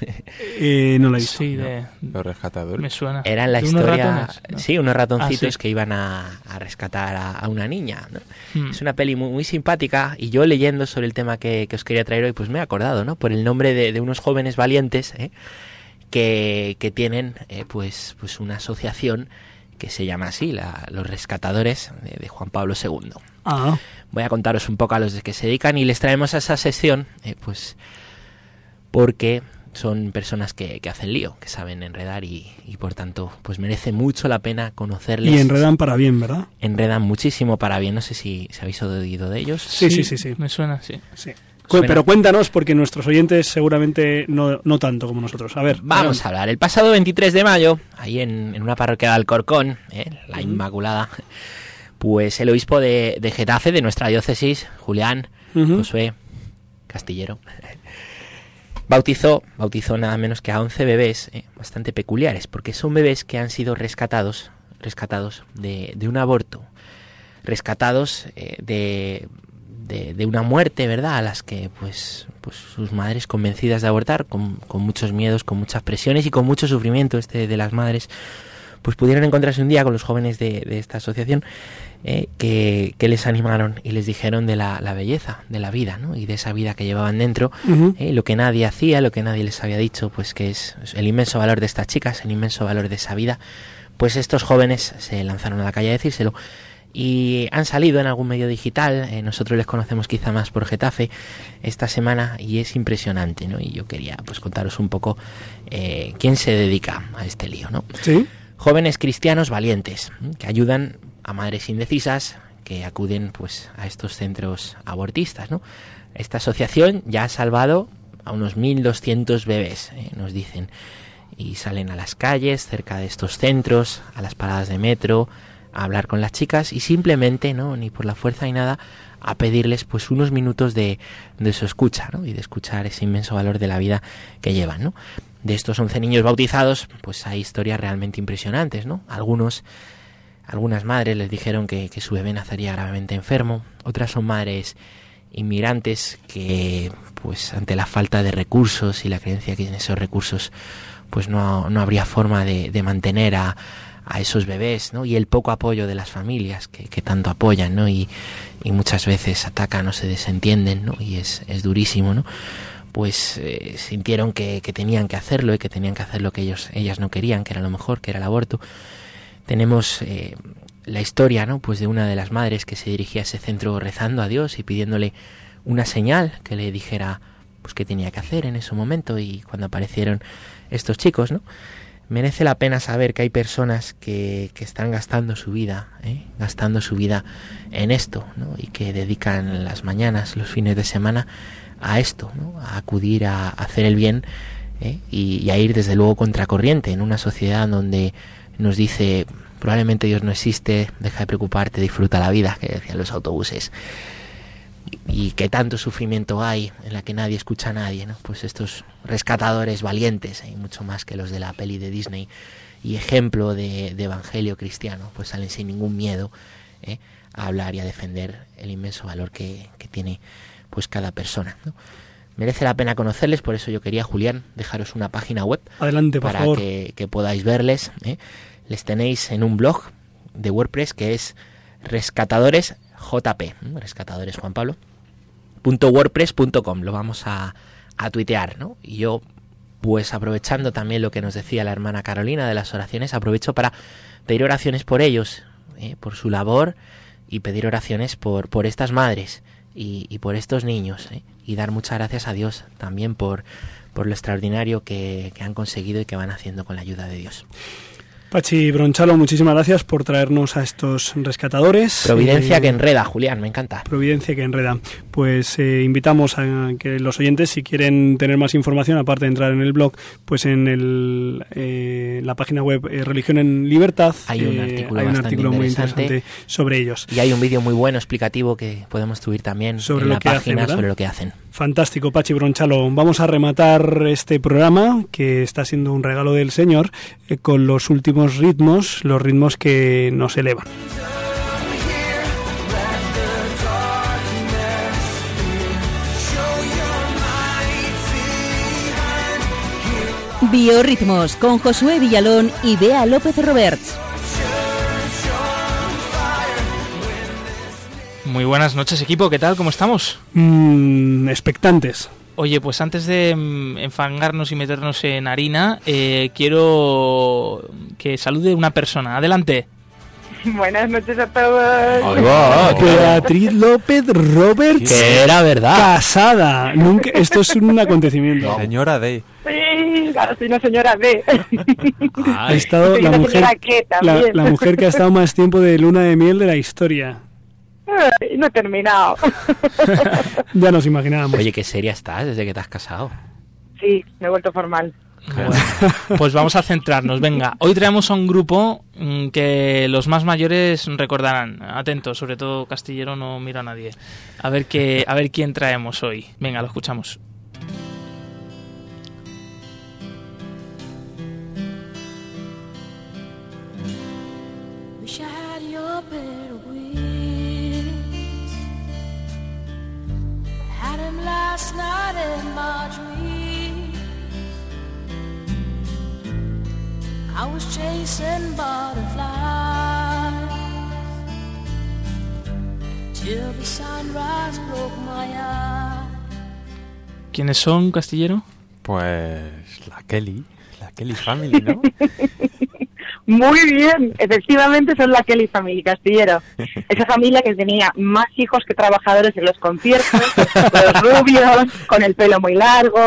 Eh, no lo he visto. Sí, de, Los rescatadores. me suena. Era la ¿De unos historia... ratones? ¿no? Sí, unos ratoncitos Ah, sí. que iban a, a rescatar a, a una niña. ¿no? Mm. Es una peli muy, muy simpática y yo leyendo sobre el tema que, que os quería traer hoy, pues me he acordado, ¿no? Por el nombre de, de unos jóvenes valientes ¿eh? que, que tienen eh, pues, pues una asociación que se llama así, la- los rescatadores de, de Juan Pablo II. Ah, Voy a contaros un poco a los de que se dedican y les traemos a esa sección, eh, pues porque son personas que, que hacen lío, que saben enredar y, y por tanto pues merece mucho la pena conocerles. y enredan para bien, ¿verdad? Enredan muchísimo para bien, no sé si, si habéis oído de ellos. Sí, sí, sí, sí. Me suena, sí. sí. Suena- Pero cuéntanos, porque nuestros oyentes seguramente no, no tanto como nosotros. A ver, Vamos a hablar. El pasado 23 de mayo, ahí en, en una parroquia de Alcorcón, ¿eh? la Inmaculada, pues el obispo de, de Getafe, de nuestra diócesis, Julián Ujú. Josué Castillero, bautizó, bautizó nada menos que a 11 bebés ¿eh? bastante peculiares, porque son bebés que han sido rescatados, rescatados de, de un aborto, rescatados eh, de, de, de una muerte, ¿verdad? A las que, pues, pues sus madres convencidas de abortar, con, con muchos miedos, con muchas presiones y con mucho sufrimiento este de las madres, pues pudieron encontrarse un día con los jóvenes de, de esta asociación eh, que, que les animaron y les dijeron de la, la belleza de la vida, ¿no? Y de esa vida que llevaban dentro, eh, lo que nadie hacía, lo que nadie les había dicho, pues que es el inmenso valor de estas chicas, el inmenso valor de esa vida, pues estos jóvenes se lanzaron a la calle a decírselo y han salido en algún medio digital, eh, nosotros les conocemos quizá más por Getafe esta semana y es impresionante, ¿no? Y yo quería pues contaros un poco eh, quién se dedica a este lío, ¿no? Sí. Jóvenes cristianos valientes que ayudan a madres indecisas que acuden pues a estos centros abortistas, ¿no? Esta asociación ya ha salvado a unos 1.200 bebés, eh, nos dicen, y salen a las calles cerca de estos centros, a las paradas de metro, a hablar con las chicas y simplemente, ¿no? Ni por la fuerza ni nada, a pedirles pues unos minutos de, de su escucha, ¿no? Y de escuchar ese inmenso valor de la vida que llevan, ¿no? De estos 11 niños bautizados, pues hay historias realmente impresionantes, ¿no? Algunos, algunas madres les dijeron que, que su bebé nacería gravemente enfermo, otras son madres inmigrantes que, pues ante la falta de recursos y la creencia que en esos recursos, pues no, no habría forma de, de mantener a, a esos bebés, ¿no? Y el poco apoyo de las familias que, tanto apoyan, ¿no? Y, muchas veces atacan o se desentienden, ¿no? Y es, durísimo, ¿no? Pues eh, sintieron que, que tenían que hacerlo y que tenían que hacer lo que ellos, ellas no querían, que era lo mejor, que era el aborto. Tenemos eh, la historia, ¿no? Pues de una de las madres que se dirigía a ese centro rezando a Dios y pidiéndole una señal que le dijera pues qué tenía que hacer en ese momento y cuando aparecieron estos chicos, ¿no? Merece la pena saber que hay personas que, que están gastando su vida, ¿eh? gastando su vida en esto, ¿no? y que dedican las mañanas, los fines de semana a esto, ¿no? a acudir a, hacer el bien ¿eh? y, y, a ir desde luego contracorriente en una sociedad donde nos dice probablemente Dios no existe, deja de preocuparte, disfruta la vida, que decían los autobuses y que tanto sufrimiento hay en la que nadie escucha a nadie, ¿no? Pues estos rescatadores valientes, hay mucho más que los de la peli de Disney y ejemplo de, de evangelio cristiano, pues salen sin ningún miedo ¿eh? a hablar y a defender el inmenso valor que, que tiene pues cada persona. ¿no? Merece la pena conocerles, por eso yo quería, Julián, dejaros una página web Adelante, por para favor. que, que podáis verles. ¿eh? Les tenéis en un blog de WordPress que es rescatadores JP, rescatadores Juan Pablo, lo vamos a, a tuitear, ¿no? Y yo, pues aprovechando también lo que nos decía la hermana Carolina de las oraciones, aprovecho para pedir oraciones por ellos, ¿eh? por su labor y pedir oraciones por, por estas madres y, y por estos niños, ¿eh? y dar muchas gracias a Dios también por, por lo extraordinario que, que han conseguido y que van haciendo con la ayuda de Dios. Pachi Bronchalo, muchísimas gracias por traernos a estos rescatadores. Providencia Eh, que enreda, Julián, me encanta. Providencia que enreda. Pues eh, invitamos a que los oyentes, si quieren tener más información, aparte de entrar en el blog, pues en el, eh, la página web eh, Religión en Libertad Hay un eh, artículo hay un artículo muy interesante. interesante sobre ellos. Y hay un vídeo muy bueno explicativo que podemos subir también Sobre en la hacen, página ¿verdad? sobre lo que hacen. Fantástico, Pachi Bronchalo. Vamos a rematar este programa, que está siendo un regalo del Señor, eh, con los últimos ritmos, los ritmos que nos elevan. Biorritmos con Josué Villalón y Bea López Roberts. Muy buenas noches equipo, ¿qué tal? ¿Cómo estamos? Mm, expectantes. Oye, pues antes de mm, enfangarnos y meternos en harina, eh, quiero que salude una persona. Adelante. Buenas noches a todos. Beatriz López Roberts. Que era verdad. Casada. Nunca, esto es un acontecimiento. Señora D. Sí, claro, soy una señora B. Ha estado Soy la una mujer, señora que la, también. la mujer que ha estado más tiempo de luna de miel de la historia. No he terminado. Ya nos imaginábamos. Oye, qué seria estás desde que te has casado. Sí, me he vuelto formal. Bueno, pues vamos a centrarnos. Venga, hoy traemos a un grupo mm, que los más mayores recordarán. Atentos, sobre todo Castillero no mira a nadie. A ver qué, a ver quién traemos hoy. Venga, lo escuchamos. I was chasing butterflies till the sunrise broke my eye. ¿Quiénes son, Castillero? Pues la Kelly. La Kelly Family, ¿no? Muy bien, efectivamente son la Kelly Family Castillero. Esa familia que tenía más hijos que trabajadores en los conciertos, los rubios, con el pelo muy largo.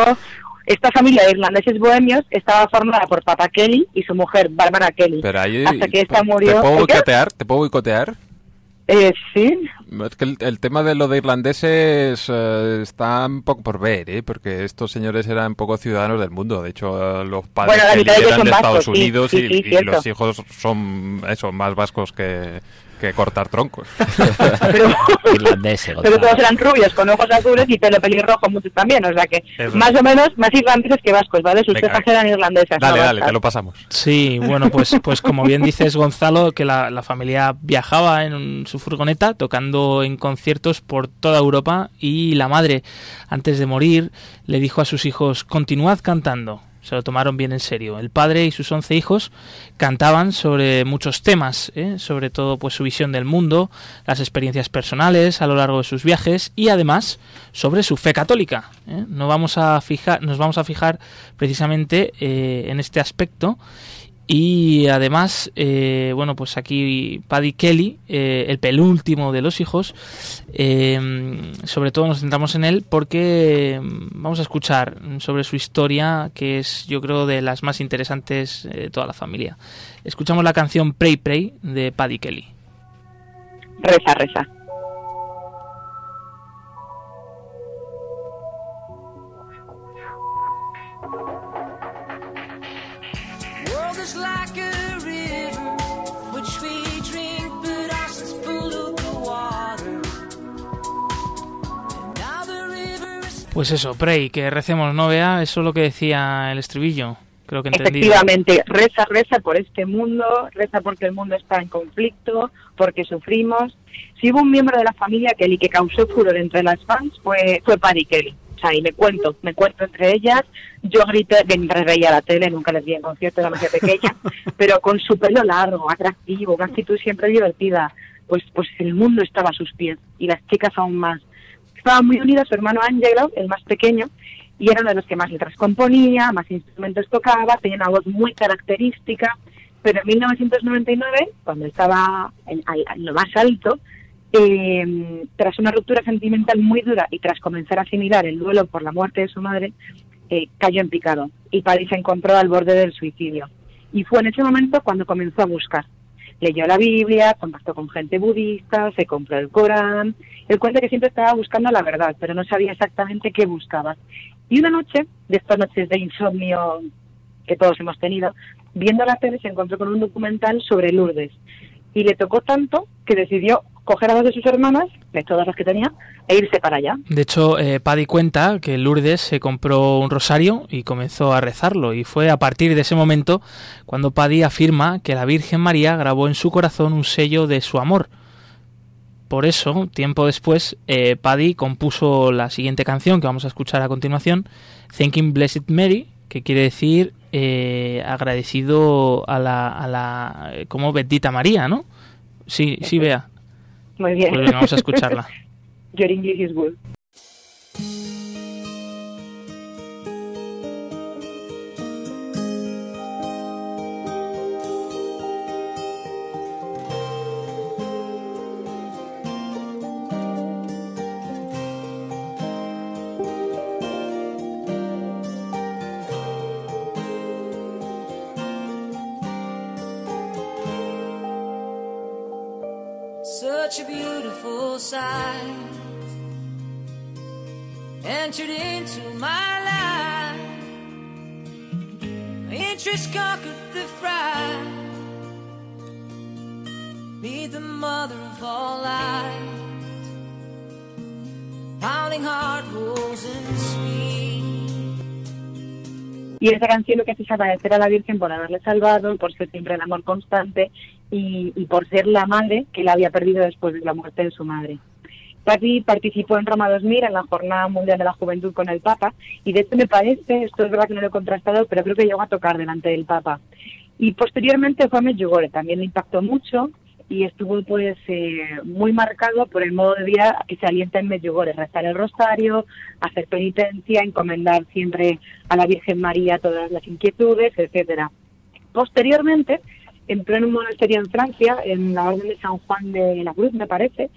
Esta familia de irlandeses bohemios estaba formada por Papa Kelly y su mujer Bárbara Kelly. Pero ahí... Hasta que esta ¿Te murió. puedo ¿El qué? boicotear? ¿Te puedo boicotear? Eh, sí, Es que el, el tema de lo de irlandeses eh, está un poco por ver, ¿eh? porque estos señores eran poco ciudadanos del mundo. De hecho, eh, los padres Bueno, ellos eran de Estados vascos, sí, Unidos sí, y, sí, y los hijos son eso, más vascos que, que cortar troncos. pero, Irlandés, pero todos eran rubios, con ojos azules y pelo pelirrojo muchos también. O sea que Eso. más o menos más irlandeses que vascos, ¿vale? Sus cejas eran irlandesas. dale, no dale, te lo pasamos. Sí, bueno, pues, pues como bien dices, Gonzalo, que la, la familia viajaba en su furgoneta tocando en conciertos por toda Europa y la madre, antes de morir, le dijo a sus hijos, continuad cantando. Se lo tomaron bien en serio. El padre y sus once hijos cantaban sobre muchos temas, ¿eh? sobre todo pues su visión del mundo, las experiencias personales a lo largo de sus viajes y además sobre su fe católica. ¿eh? No vamos a fijar, nos vamos a fijar precisamente eh, en este aspecto Y además, eh, bueno, pues aquí Paddy Kelly, eh, el penúltimo de los hijos, eh, sobre todo nos centramos en él porque mm, vamos a escuchar sobre su historia, que es yo creo de las más interesantes eh, de toda la familia. Escuchamos la canción Pray Pray de Paddy Kelly. Reza, reza. Pues eso, Pray, que recemos, ¿no vea? Eso es lo que decía el estribillo. Creo que entendí. Efectivamente, reza, reza por este mundo, reza porque el mundo está en conflicto, porque sufrimos. Si hubo un miembro de la familia Kelly que causó furor entre las fans, fue, fue Paddy Kelly. Sea, y me cuento, me cuento entre ellas. Yo grité mientras veía la tele, nunca les vi en concierto, era demasiado pequeña, pero con su pelo largo, atractivo, una actitud siempre divertida. Pues, pues el mundo estaba a sus pies y las chicas aún más. Estaba muy unido a su hermano Angelo, el más pequeño, y era uno de los que más letras componía, más instrumentos tocaba, tenía una voz muy característica, pero en 1999, cuando estaba en, en lo más alto, eh, tras una ruptura sentimental muy dura y tras comenzar a asimilar el duelo por la muerte de su madre, eh, cayó en picado y Paddy se encontró al borde del suicidio. Y fue en ese momento cuando comenzó a buscar. Leyó la Biblia, contactó con gente budista, se compró el Corán. Él cuenta que siempre estaba buscando la verdad, pero no sabía exactamente qué buscaba. Y una noche, de estas noches de insomnio que todos hemos tenido, viendo la tele se encontró con un documental sobre Lourdes. Y le tocó tanto que decidió coger a dos de sus hermanas, de todas las que tenía, e irse para allá. De hecho, eh, Paddy cuenta que Lourdes se compró un rosario y comenzó a rezarlo. Y fue a partir de ese momento cuando Paddy afirma que la Virgen María grabó en su corazón un sello de su amor. Por eso, tiempo después, eh, Paddy compuso la siguiente canción que vamos a escuchar a continuación, Thanking Blessed Mary, que quiere decir eh, agradecido a la, a la como bendita María, ¿no? Sí, sí, vea. Muy bien. Pues venga, vamos a escucharla. Your English is good. Y esa canción lo que hace es agradecer a la Virgen por haberle salvado, por ser siempre el amor constante y, y por ser la madre que la había perdido después de la muerte de su madre. Patti participó en Roma 2000 en la Jornada Mundial de la Juventud con el Papa y de hecho me parece, esto es verdad que no lo he contrastado, pero creo que llegó a tocar delante del Papa. Y posteriormente fue a Medjugorje, también le impactó mucho y estuvo pues eh, muy marcado por el modo de vida que se alienta en Medjugorje, rezar el rosario, hacer penitencia, encomendar siempre a la Virgen María todas las inquietudes, etcétera. Posteriormente entró en un monasterio en Francia, en la Orden de San Juan de la Cruz, me parece,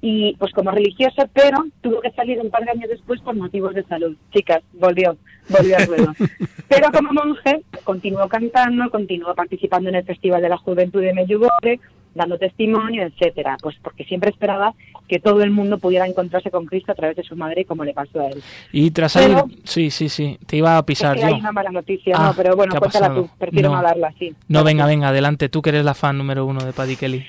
y pues como religiosa, pero tuvo que salir un par de años después por motivos de salud. Chicas, volvió, volvió al ruedo. pero como monje continuó cantando, continuó participando en el Festival de la Juventud de Medjugorje, dando testimonio, etcétera, pues porque siempre esperaba que todo el mundo pudiera encontrarse con Cristo a través de su madre, como le pasó a él. Y tras salir... Pero- Sí, sí, sí. Te iba a pisar Es que yo. hay una mala noticia, Ah, no, pero bueno, ¿qué ha cuéntala tú, prefiero no, No. hablarla así. No, venga, venga, adelante. Tú que eres la fan número uno de Paddy Kelly.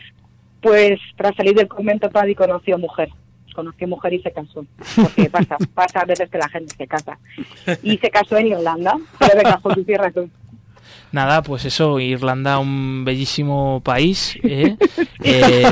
Pues tras salir del convento Paddy conoció mujer, conoció mujer y se casó, porque pasa, pasa a veces que la gente se casa. Y se casó en Irlanda, pero venga, Josu, cierra tú. Nada, pues eso, Irlanda, un bellísimo país. ¿eh? Eh,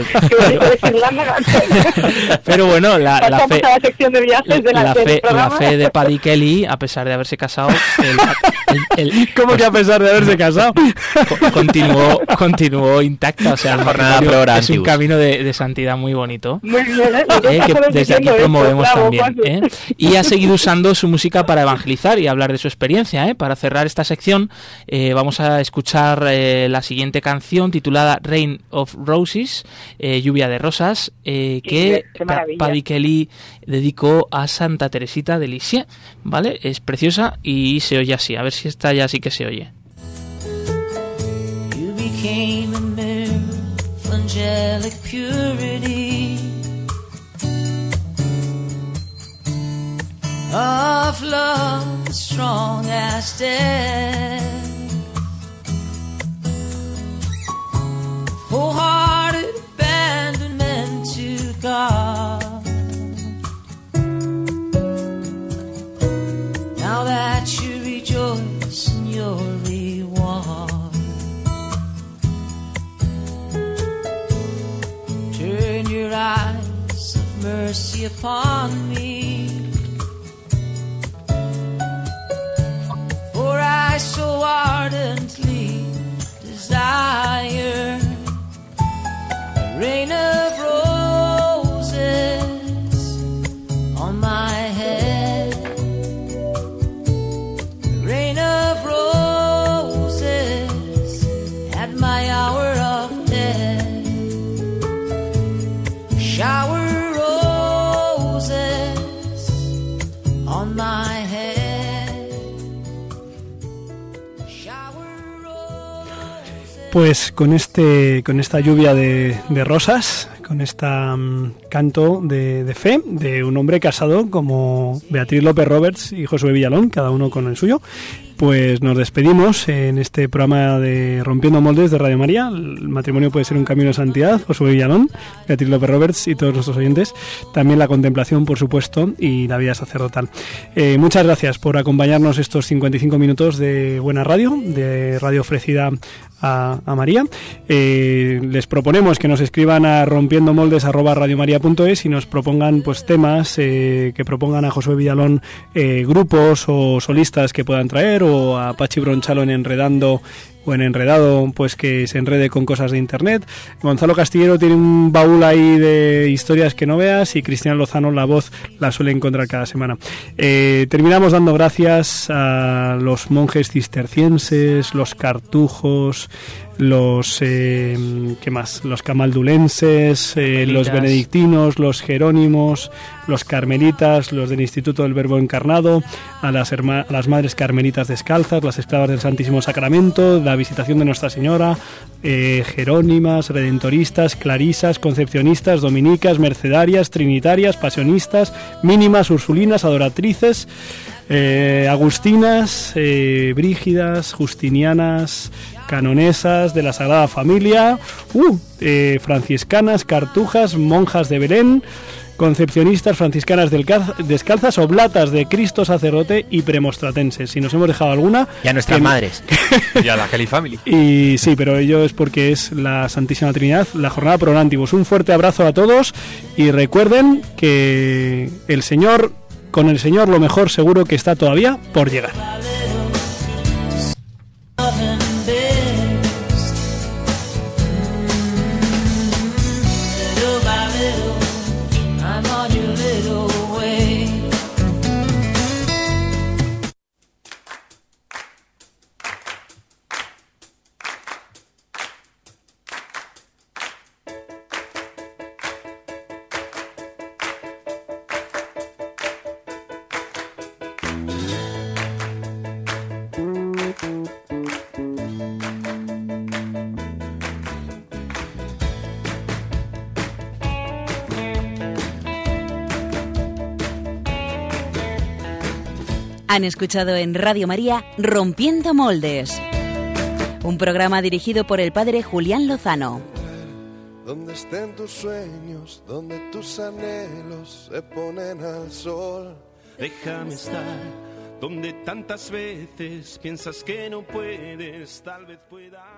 pero bueno, la, la fe, la sección de viajes de la, la del fe, la programa. fe de Paddy Kelly, a pesar de haberse casado, el- el- el- ¿Cómo que a pesar de haberse casado? co- continuó, continuó intacta. O sea, el Jornada es un camino de, de santidad muy bonito. Muy bien, ¿eh? ¿eh? que desde aquí esto, promovemos bravo, también. ¿eh? Y ha seguido usando su música para evangelizar y hablar de su experiencia. ¿eh? Para cerrar esta sección, eh, Eh, vamos a escuchar eh, la siguiente canción titulada Rain of Roses, eh, Lluvia de Rosas, eh, que. Paddy Kelly dedicó a Santa Teresita de Lisieux, ¿vale? Es preciosa y se oye así. A ver si esta ya sí que se oye. You became a mirror of angelic purity. Of love as strong as death. Wholehearted abandonment to God. Now that you rejoice in your reward. Turn your eyes of mercy upon me. For I so ardently Pues con este, con esta lluvia de, rosas, con este canto de, de fe de un hombre casado como Beatriz López Roberts y Josué Villalón, cada uno con el suyo, pues nos despedimos en este programa de Rompiendo Moldes de Radio María. El matrimonio puede ser un camino de santidad, Josué Villalón, Beatriz López Roberts y todos nuestros oyentes. También la contemplación, por supuesto, y la vida sacerdotal. Eh, muchas gracias por acompañarnos estos 55 minutos de buena radio, de radio ofrecida a, María. Eh, les proponemos que nos escriban a rompiendomoldes@radiomaria.es y nos propongan pues temas eh, que propongan a Josué Villalón grupos o solistas que puedan traer o a Pachi Bronchalo en Enredando o en Enredado, pues que se enrede con cosas de internet. Gonzalo Castillero tiene un baúl ahí de historias que no veas y Cristina Lozano la voz la suele encontrar cada semana. Eh, terminamos dando gracias a los monjes cistercienses, los cartujos, los eh, ¿qué más? Los camaldulenses, eh, los benedictinos, los jerónimos, los carmelitas, los del Instituto del Verbo Encarnado, a las, herma- a las madres carmelitas descalzas, las esclavas del Santísimo Sacramento, la visitación de Nuestra Señora, eh, jerónimas, redentoristas, clarisas, concepcionistas, dominicas, mercedarias, trinitarias, pasionistas, mínimas, ursulinas, adoratrices, eh, agustinas, eh, brígidas, justinianas, canonesas de la Sagrada Familia, uh, eh, franciscanas, cartujas, monjas de Belén, concepcionistas franciscanas del descalzas, oblatas de Cristo sacerdote y premostratenses. Si nos hemos dejado alguna... Y a nuestras que- madres. Y a la Kelly Family. Y sí, pero ello es porque es la Santísima Trinidad, la jornada pro Antibus. Un fuerte abrazo a todos y recuerden que el Señor, con el Señor lo mejor seguro que está todavía por llegar. Escuchado en Radio María Rompiendo Moldes, un programa dirigido por el padre Julián Lozano. Donde estén tus sueños, donde tus anhelos se ponen al sol. Déjame estar donde tantas veces piensas que no puedes, tal vez pueda.